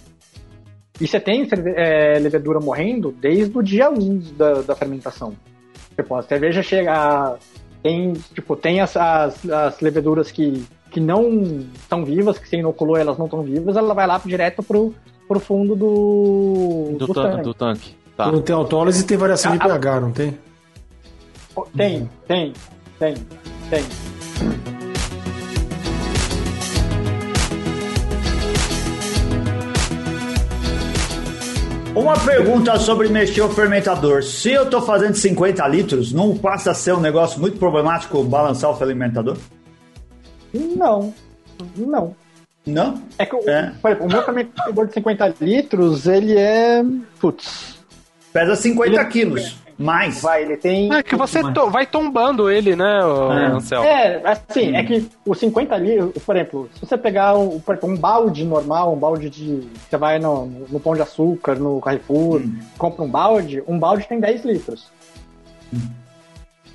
E você tem é, levedura morrendo desde o dia 1 da, da fermentação. Tipo, a cerveja chega. Tem, tipo, tem as, as, as leveduras que, que não estão vivas, que você inoculou elas não estão vivas, ela vai lá direto pro, pro fundo do, do, do tanque. Do tanque. Tá. Não tem autólise e tem variação de pH, não tem? Tem, tem, tem, tem. Uma pergunta sobre mexer o fermentador. Se eu tô fazendo 50 litros, não passa a ser um negócio muito problemático balançar o fermentador? Não. Não. Não? É que, é. Por exemplo, o meu fermentador de 50 litros, ele é. Putz. Pesa 50 ele... quilos. Mais. Vai, ele tem. É que você to vai tombando ele, né, é. Ansel? É, assim, hum. é que os 50 ali, por exemplo, se você pegar um, um balde normal, um balde de. Você vai no, no Pão de Açúcar, no Carrefour, hum. compra um balde, um balde tem 10 litros. Hum.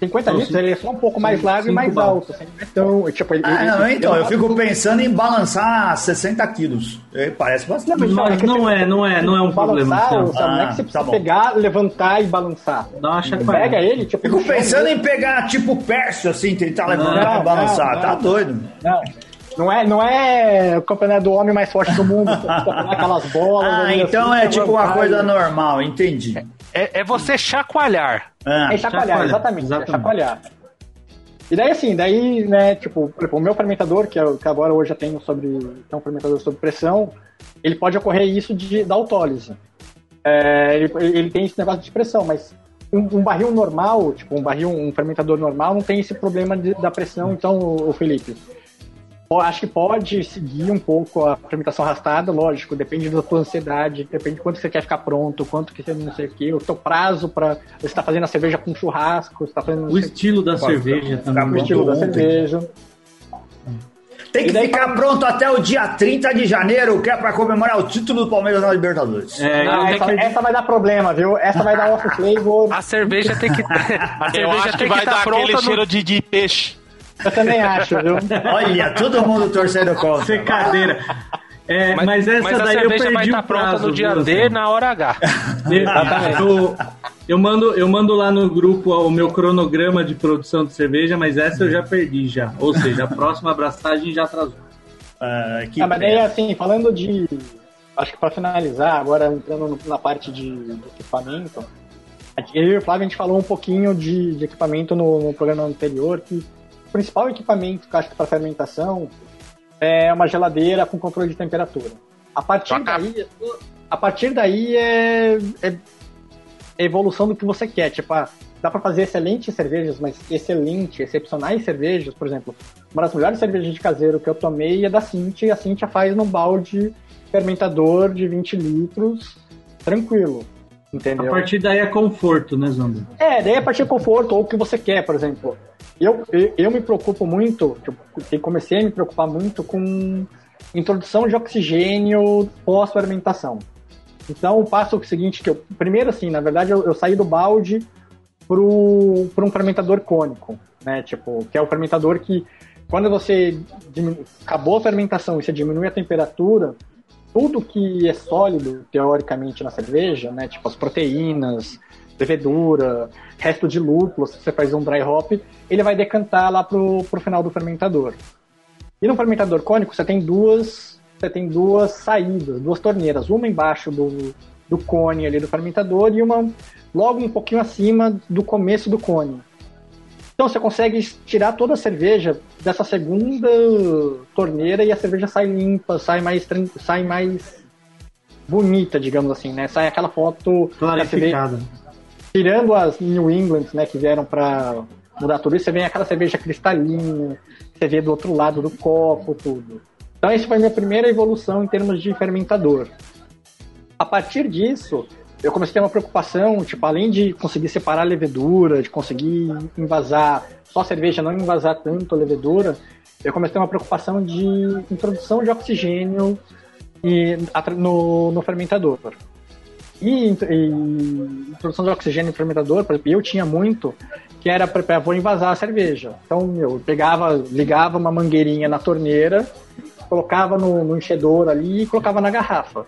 50 então, litros, ele é só um pouco mais largo e mais alto. Assim, então, tipo, ele, ah, não, então, eu fico pensando em balançar 60 quilos. Parece bastante. Não, mas não, é, não é, não é um problema. Sabe? Ah, não é que você precisa tá pegar, levantar e balançar. Dá uma Pega ele, tipo. Fico pensando em pegar, tipo, Pércio, assim, tentar levantar e balançar. Não, tá doido. Não. Não é, não é o campeonato do homem mais forte do mundo, aquelas bolas. Ah, então assim, é tipo uma coisa normal, entendi. É, é você chacoalhar. Ah, é chacoalhar, exatamente, exatamente. É chacoalhar. E daí, assim, daí, né, tipo, o meu fermentador, que, eu, que agora hoje eu tenho sobre, é um fermentador sob pressão, ele pode ocorrer isso de, da autólise. É, ele, ele, tem esse negócio de pressão, mas um, um, barril normal, tipo, um barril, um fermentador normal, não tem esse problema de, da pressão, então, o Felipe, acho que pode seguir um pouco a fermentação arrastada, lógico, depende da tua ansiedade, depende de quanto você quer ficar pronto, quanto que você não sei o que, o teu prazo para você está fazendo a cerveja com churrasco, você tá fazendo o estilo da cerveja também. O estilo da cerveja. Tem que ficar pronto... até o dia 30 de janeiro, que é pra comemorar o título do Palmeiras na Libertadores. É, não, essa, que... essa, vai dar problema, viu? Essa vai dar off flavor. A cerveja tem que. A cerveja Eu acho que vai que dar aquele no... cheiro de, de peixe. Eu também acho, viu? Olha, todo mundo torcendo contra. Secadeira. É, mas, mas, essa mas daí eu perdi vai estar pronta no dia D, na hora H. Eu, eu, mando, eu mando lá no grupo o meu cronograma de produção de cerveja, mas essa eu já perdi já. Ou seja, a próxima abraçagem já atrasou. Ah, que ah, mas daí, assim, falando de... Acho que para finalizar, agora entrando na parte de, de equipamento, eu e o Flávio a gente falou um pouquinho de, de equipamento no, no programa anterior, que principal equipamento que eu acho que para fermentação é uma geladeira com controle de temperatura. A partir daí, a partir daí é, é, é evolução do que você quer. Tipo, ah, dá para fazer excelentes cervejas, mas excelente, excepcionais cervejas, por exemplo. Uma das melhores cervejas de caseiro que eu tomei é da Cintia, e a Cintia faz num balde fermentador de 20 litros, tranquilo. Entendeu? A partir daí é conforto, né, Zando? É, daí é a partir do conforto, ou o que você quer, por exemplo. Eu, eu, eu me preocupo muito, tipo, comecei a me preocupar muito com introdução de oxigênio pós-fermentação. Então, o passo seguinte que eu... Primeiro, assim, na verdade, eu, eu saí do balde para um fermentador cônico, né? Tipo, que é o fermentador que, quando você diminu... acabou a fermentação e você diminui a temperatura, tudo que é sólido, teoricamente, na cerveja, né? Tipo, as proteínas, levedura, resto de lúpulo, se você faz um dry hop, ele vai decantar lá pro, pro final do fermentador. E no fermentador cônico você tem duas, você tem duas saídas, duas torneiras, uma embaixo do, do cone ali do fermentador e uma logo um pouquinho acima do começo do cone. Então você consegue tirar toda a cerveja dessa segunda torneira e a cerveja sai limpa, sai mais sai mais bonita, digamos assim, né? Sai aquela foto clarificada tirando as New England, né, que vieram para mudar tudo isso, você vê aquela cerveja cristalina, você vê do outro lado do copo, tudo. Então, essa foi a minha primeira evolução em termos de fermentador. A partir disso, eu comecei a ter uma preocupação, tipo, além de conseguir separar a levedura, de conseguir invasar só a cerveja, não invasar tanto a levedura, eu comecei a ter uma preocupação de introdução de oxigênio no, no fermentador. E, e produção de oxigênio em fermentador, por exemplo, eu tinha muito, que era para vou invasar a cerveja. Então, eu pegava, ligava uma mangueirinha na torneira, colocava no, no enchedor ali e colocava na garrafa.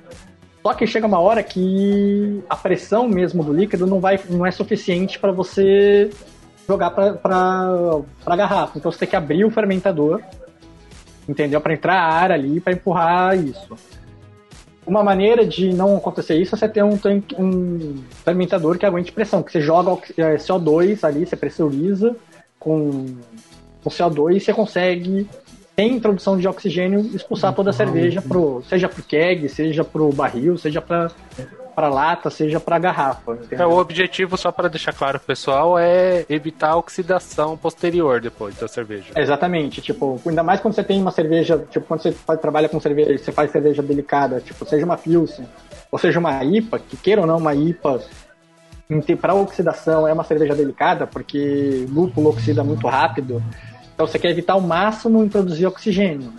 Só que chega uma hora que a pressão mesmo do líquido não, vai, não é suficiente para você jogar para a garrafa. Então você tem que abrir o fermentador, entendeu? Para entrar ar ali, para empurrar isso. Uma maneira de não acontecer isso é você ter um, um fermentador que aguente pressão, que você joga é, CO2 ali, você pressuriza com, com CO2 e você consegue, sem introdução de oxigênio, expulsar toda a cerveja, pro, seja pro keg, seja pro barril, seja para para lata, seja para garrafa. É, o objetivo, só para deixar claro pro pessoal, é evitar a oxidação posterior depois da cerveja. Exatamente. Tipo, ainda mais quando você tem uma cerveja, tipo, quando você faz, trabalha com cerveja, você faz cerveja delicada, tipo, seja uma Pilsen, ou seja uma IPA, que queira ou não uma IPA, para oxidação é uma cerveja delicada, porque lúpulo oxida muito rápido. Então você quer evitar ao máximo introduzir oxigênio.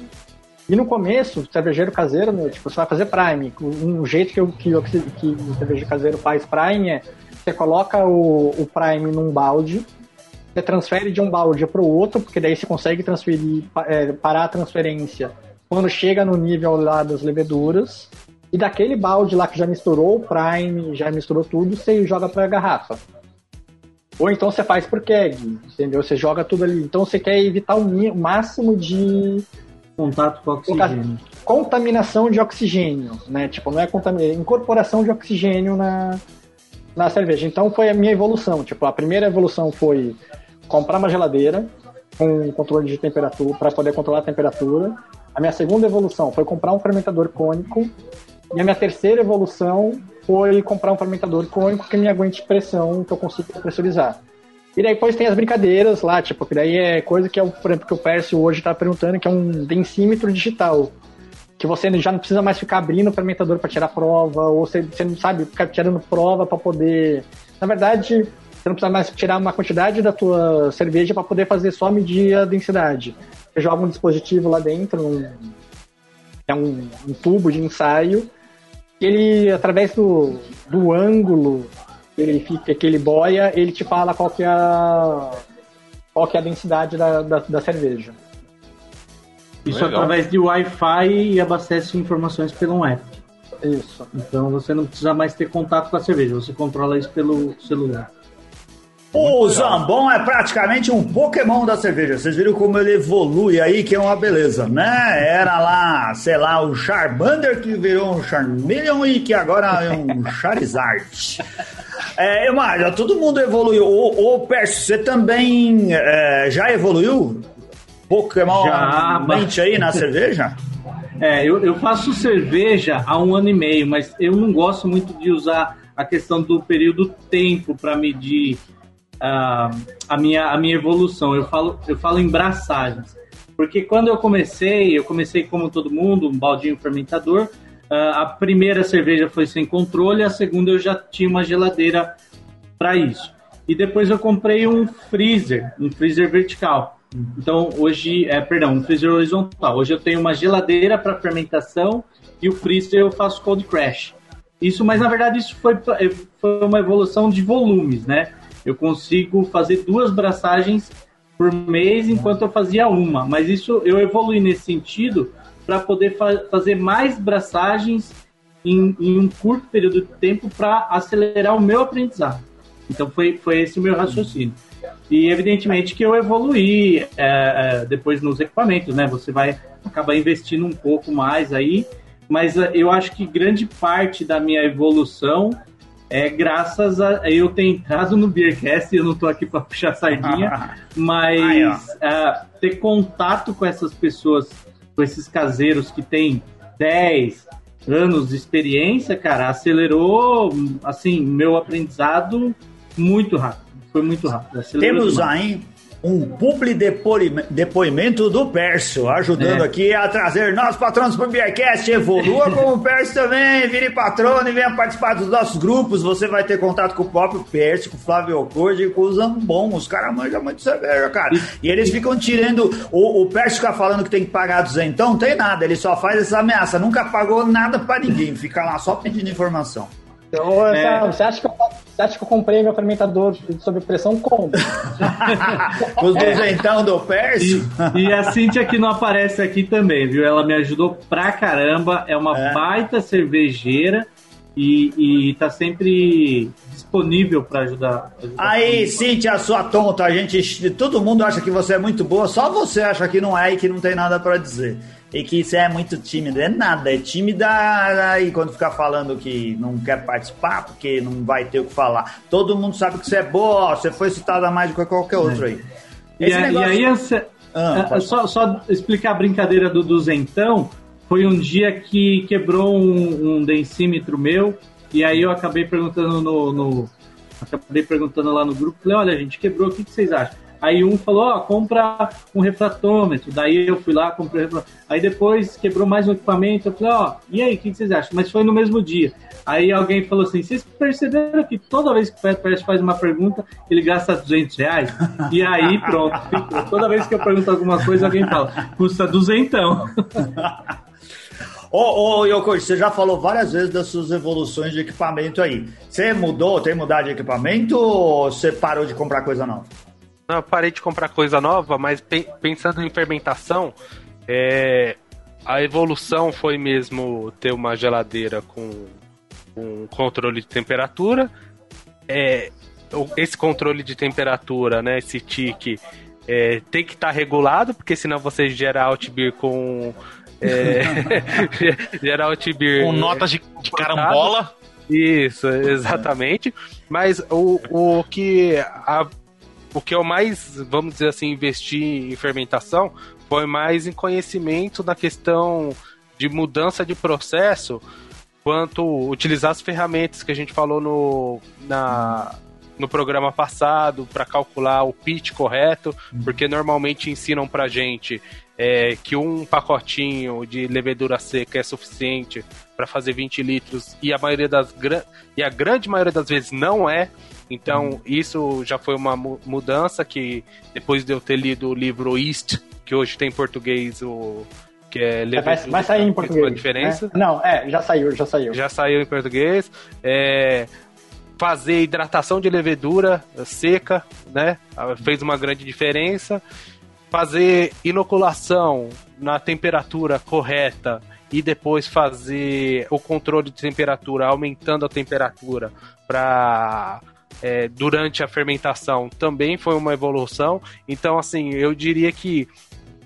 E no começo, cervejeiro caseiro, meu, tipo, você vai fazer prime. Um jeito que, que, que o cervejeiro caseiro faz prime é você coloca o, o prime num balde, você transfere de um balde para o outro, porque daí você consegue transferir, é, parar a transferência quando chega no nível lá das leveduras. E daquele balde lá que já misturou o prime, já misturou tudo, você joga para a garrafa. Ou então você faz por keg, entendeu? Você joga tudo ali. Então você quer evitar o máximo de Contato com oxigênio. Contaminação de oxigênio, né? Tipo, não é contaminação, incorporação de oxigênio na, na cerveja. Então foi a minha evolução. Tipo, a primeira evolução foi comprar uma geladeira. com controle de temperatura, para poder controlar a temperatura. A minha segunda evolução foi comprar um fermentador cônico. E a minha terceira evolução foi comprar um fermentador cônico que me aguente pressão, que eu consiga pressurizar. E daí depois tem as brincadeiras lá, tipo, que daí é coisa que, é, por exemplo, que o Pércio hoje está perguntando, que é um densímetro digital. Que você já não precisa mais ficar abrindo o fermentador para tirar prova, ou você, você não sabe ficar tirando prova para poder. Na verdade, você não precisa mais tirar uma quantidade da tua cerveja para poder fazer só medir a densidade. Você joga um dispositivo lá dentro, um, é um, um tubo de ensaio, ele, através do, do ângulo ele fica, que ele boia, ele te fala qual que é a, qual que é a densidade da, da, da cerveja. Isso Legal. através de Wi-Fi e abastece informações pelo app. Isso. Então você não precisa mais ter contato com a cerveja, você controla isso pelo celular. O Zambon é praticamente um Pokémon da cerveja. Vocês viram como ele evolui aí, que é uma beleza, né? Era lá, sei lá, o Charmander que virou um Charmeleon e que agora é um Charizard. É, todo mundo evoluiu. Ô, ô Perso, você também é, já evoluiu? Pokémon já, mente aí na cerveja? É, eu, eu faço cerveja há um ano e meio, mas eu não gosto muito de usar a questão do período tempo para medir uh, a, minha, a minha evolução. Eu falo, eu falo em braçagens. Porque quando eu comecei, eu comecei como todo mundo, um baldinho fermentador, a primeira cerveja foi sem controle, a segunda eu já tinha uma geladeira para isso. E depois eu comprei um freezer, um freezer vertical. Então hoje, é, perdão, um freezer horizontal. Hoje eu tenho uma geladeira para fermentação e o freezer eu faço cold crash. Isso, mas na verdade isso foi, foi uma evolução de volumes, né? Eu consigo fazer duas braçagens por mês enquanto eu fazia uma, mas isso eu evolui nesse sentido para poder fa fazer mais braçagens em, em, um curto período de tempo para acelerar o meu aprendizado. Então foi, foi esse o meu raciocínio. E evidentemente que eu evoluí é, é, depois nos equipamentos, né? Você vai acabar investindo um pouco mais aí, mas é, eu acho que grande parte da minha evolução é graças a eu ter entrado no Beercast, eu não estou aqui para puxar sardinha, mas é, ter contato com essas pessoas com esses caseiros que têm 10 anos de experiência, cara, acelerou, assim, meu aprendizado muito rápido. Foi muito rápido. Temos aí um publi depoimento do Pércio, ajudando é. aqui a trazer nossos patronos para o Beercast. Evolua com o Pércio também, vire patrono e venha participar dos nossos grupos. Você vai ter contato com o próprio Pércio, com o Flávio Ocord e com o Zambon. Os caras manjam muito cerveja, cara. E eles ficam tirando. O, o Pércio fica falando que tem que pagar duzentão, não tem nada, ele só faz essa ameaça. Nunca pagou nada para ninguém, fica lá só pedindo informação. Então, é. você, acha que eu, você acha que eu comprei meu fermentador sob pressão como? Os duzentão do Pércio? E, e, a Cintia que não aparece aqui também, viu? Ela me ajudou pra caramba. É uma é. baita cervejeira e, e tá sempre disponível para ajudar, ajudar. Aí, Cintia, sua tonta, a gente, todo mundo acha que você é muito boa, só você acha que não é e que não tem nada para dizer e que você é muito tímido. É nada, é tímida e quando ficar falando que não quer participar porque não vai ter o que falar. Todo mundo sabe que você é boa, você foi citada mais do que qualquer outro aí. E, negócio... e, aí, você, ah, é, só, só, explicar a brincadeira do duzentão, foi um dia que quebrou um, um densímetro meu e aí eu acabei perguntando no, no acabei perguntando lá no grupo, falei, olha gente, quebrou, o que, que vocês acham? Aí um falou, ó, oh, compra um refratômetro. Daí eu fui lá, comprei um refratômetro. Aí depois quebrou mais um equipamento. Eu falei, ó, oh, e aí, o que vocês acham? Mas foi no mesmo dia. Aí alguém falou assim, vocês perceberam que toda vez que o Pérez faz uma pergunta, ele gasta 200 reais? E aí, pronto, ficou. Toda vez que eu pergunto alguma coisa, alguém fala, custa duzentão. Ô, ô Yoko, você já falou várias vezes das suas evoluções de equipamento aí. Você mudou, tem mudado de equipamento ou você parou de comprar coisa nova? Não, eu parei de comprar coisa nova, mas pe pensando em fermentação, é, a evolução foi mesmo ter uma geladeira com um controle de temperatura. É, esse controle de temperatura, né, esse tique, é, tem que estar tá regulado, porque senão você gera outbeer com. É, gera outbeer. Com notas de, de carambola. Isso, exatamente. Mas o, o que a o que eu mais, vamos dizer assim, investi em fermentação foi mais em conhecimento na questão de mudança de processo, quanto utilizar as ferramentas que a gente falou no, na, no programa passado para calcular o pitch correto, porque normalmente ensinam para gente é, que um pacotinho de levedura seca é suficiente para fazer 20 litros e a maioria das e a grande maioria das vezes não é. Então isso já foi uma mudança que depois de eu ter lido o livro East, que hoje tem em português o que é vai, vai sair em português. Diferença. É? Não, é, já saiu, já saiu. Já saiu em português. É, fazer hidratação de levedura seca, né? Fez uma grande diferença fazer inoculação na temperatura correta e depois fazer o controle de temperatura aumentando a temperatura para é, durante a fermentação também foi uma evolução. Então, assim, eu diria que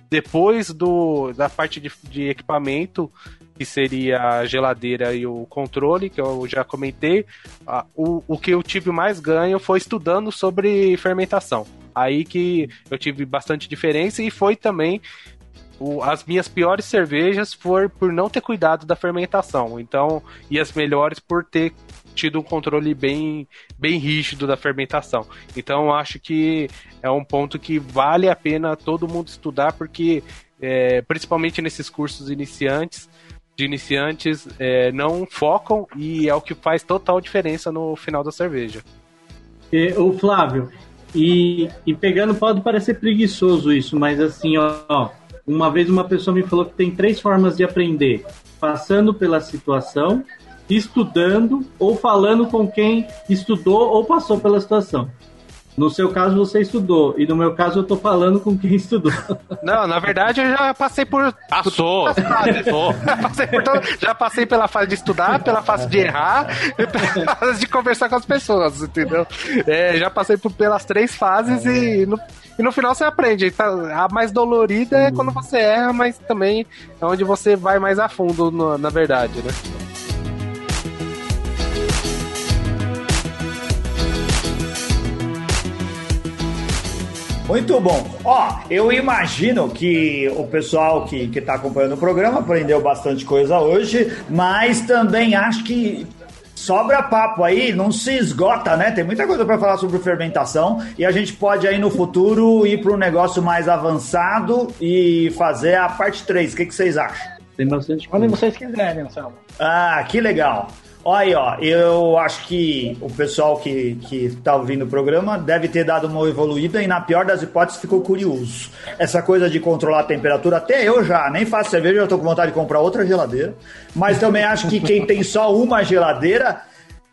depois do, da parte de, de equipamento, que seria a geladeira e o controle, que eu já comentei, o, o que eu tive mais ganho foi estudando sobre fermentação. Aí que eu tive bastante diferença e foi também as minhas piores cervejas foram por não ter cuidado da fermentação. Então, e as melhores por ter tido um controle bem, bem rígido da fermentação. Então, acho que é um ponto que vale a pena todo mundo estudar, porque é, principalmente nesses cursos iniciantes, de iniciantes, é, não focam e é o que faz total diferença no final da cerveja. E, o Flávio, e, e pegando, pode parecer preguiçoso isso, mas assim, ó, uma vez uma pessoa me falou que tem três formas de aprender: passando pela situação, estudando ou falando com quem estudou ou passou pela situação. No seu caso, você estudou. E no meu caso, eu tô falando com quem estudou. Não, na verdade, eu já passei por. Passou! Passou. passei por todo... Já passei pela fase de estudar, pela fase de errar e pela fase de conversar com as pessoas, entendeu? É, já passei por, pelas três fases e no, e no final você aprende. A mais dolorida é quando você erra, mas também é onde você vai mais a fundo, na verdade, né? Muito bom. Ó, eu imagino que o pessoal que, que tá acompanhando o programa aprendeu bastante coisa hoje, mas também acho que sobra papo aí, não se esgota, né? Tem muita coisa para falar sobre fermentação e a gente pode aí no futuro ir para um negócio mais avançado e fazer a parte 3. O que, que vocês acham? Tem bastante. Quando vocês quiserem, Anselmo. Ah, que legal. Olha ó, eu acho que o pessoal que, que tá ouvindo o programa deve ter dado uma evoluída e, na pior das hipóteses, ficou curioso. Essa coisa de controlar a temperatura, até eu já nem faço cerveja, já tô com vontade de comprar outra geladeira. Mas também acho que quem tem só uma geladeira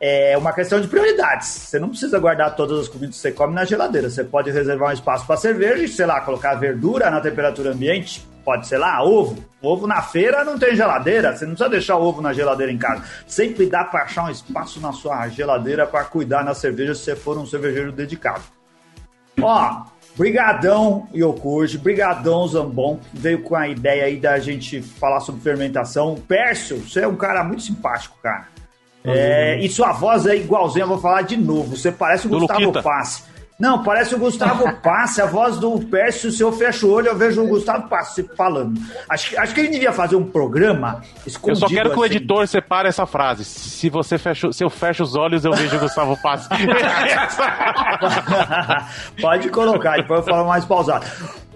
é uma questão de prioridades. Você não precisa guardar todas as comidas que você come na geladeira. Você pode reservar um espaço para cerveja e, sei lá, colocar verdura na temperatura ambiente Pode ser lá, ovo. Ovo na feira não tem geladeira. Você não precisa deixar o ovo na geladeira em casa. Sempre dá para achar um espaço na sua geladeira para cuidar na cerveja se você for um cervejeiro dedicado. Ó, brigadão Yokuji, brigadão Zambon, que veio com a ideia aí da gente falar sobre fermentação. Pércio, você é um cara muito simpático, cara. É, e sua voz é igualzinha, eu vou falar de novo. Você parece o Do Gustavo Luquita. Passe. Não, parece o Gustavo Passe, a voz do Pércio. Se eu fecho o olho, eu vejo o Gustavo Passe falando. Acho, acho que ele devia fazer um programa escondido. Eu só quero que o assim. editor separe essa frase. Se você fecha, se eu fecho os olhos, eu vejo o Gustavo Passe. Pode colocar, depois eu falo mais pausado.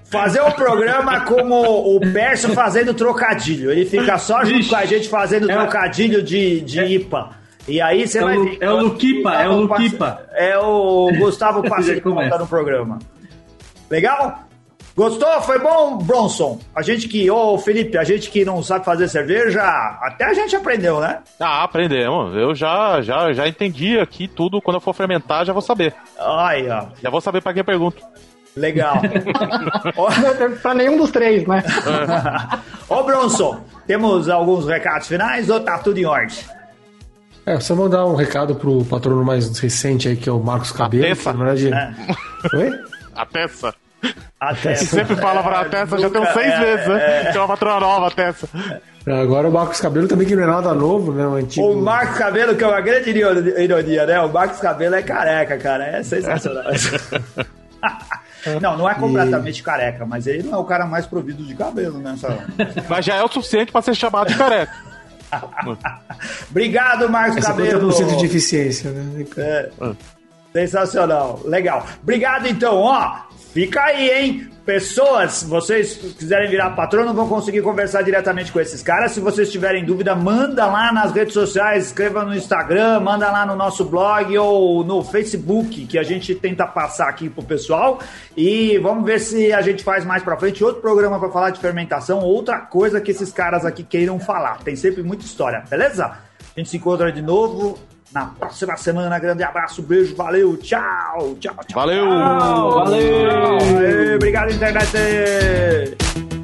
Fazer um programa como o Pércio fazendo trocadilho. Ele fica só junto com a gente fazendo é. trocadilho de, de IPA. E aí você é vai ver. É o Luquipa, é o Luquipa. É o Gustavo Passeio que tá no programa. Legal? Gostou? Foi bom, Bronson? A gente que, ô Felipe, a gente que não sabe fazer cerveja, até a gente aprendeu, né? Ah, aprendemos. Eu já, já, já entendi aqui tudo. Quando eu for fermentar, já vou saber. Aí, ó. Já vou saber pra quem eu pergunto. Legal. pra nenhum dos três, né? Ô, Bronson, temos alguns recados finais ou tá tudo em ordem? É, só mandar um recado pro patrono mais recente aí, que é o Marcos Cabelo. A peça. na verdade... É. Oi? A peça. A Tessa. sempre fala pra é, Tessa, já tem uns seis é, meses, né? É. Que é uma patrona nova, a Tessa. Agora o Marcos Cabelo também que não é nada novo, né? O, antigo... o Marcos Cabelo, que é uma grande ironia, né? O Marcos Cabelo é careca, cara. É sensacional. Não, não é completamente e... careca, mas ele não é o cara mais provido de cabelo, né? mas já é o suficiente para ser chamado de careca. Obrigado, Marcos Essa Cabelo. Essa centro de eficiência, né? É. Sensacional, legal. Obrigado então, ó. Fica aí, hein? Pessoas, vocês quiserem virar patrono, vão conseguir conversar diretamente com esses caras. Se vocês tiverem dúvida, manda lá nas redes sociais, escreva no Instagram, manda lá no nosso blog ou no Facebook, que a gente tenta passar aqui pro pessoal. E vamos ver se a gente faz mais pra frente outro programa para falar de fermentação, outra coisa que esses caras aqui queiram falar. Tem sempre muita história, beleza? A gente se encontra de novo na próxima semana. Grande abraço, beijo, valeu, tchau, tchau, tchau. Valeu! Tchau, valeu! Aê, obrigado, internet!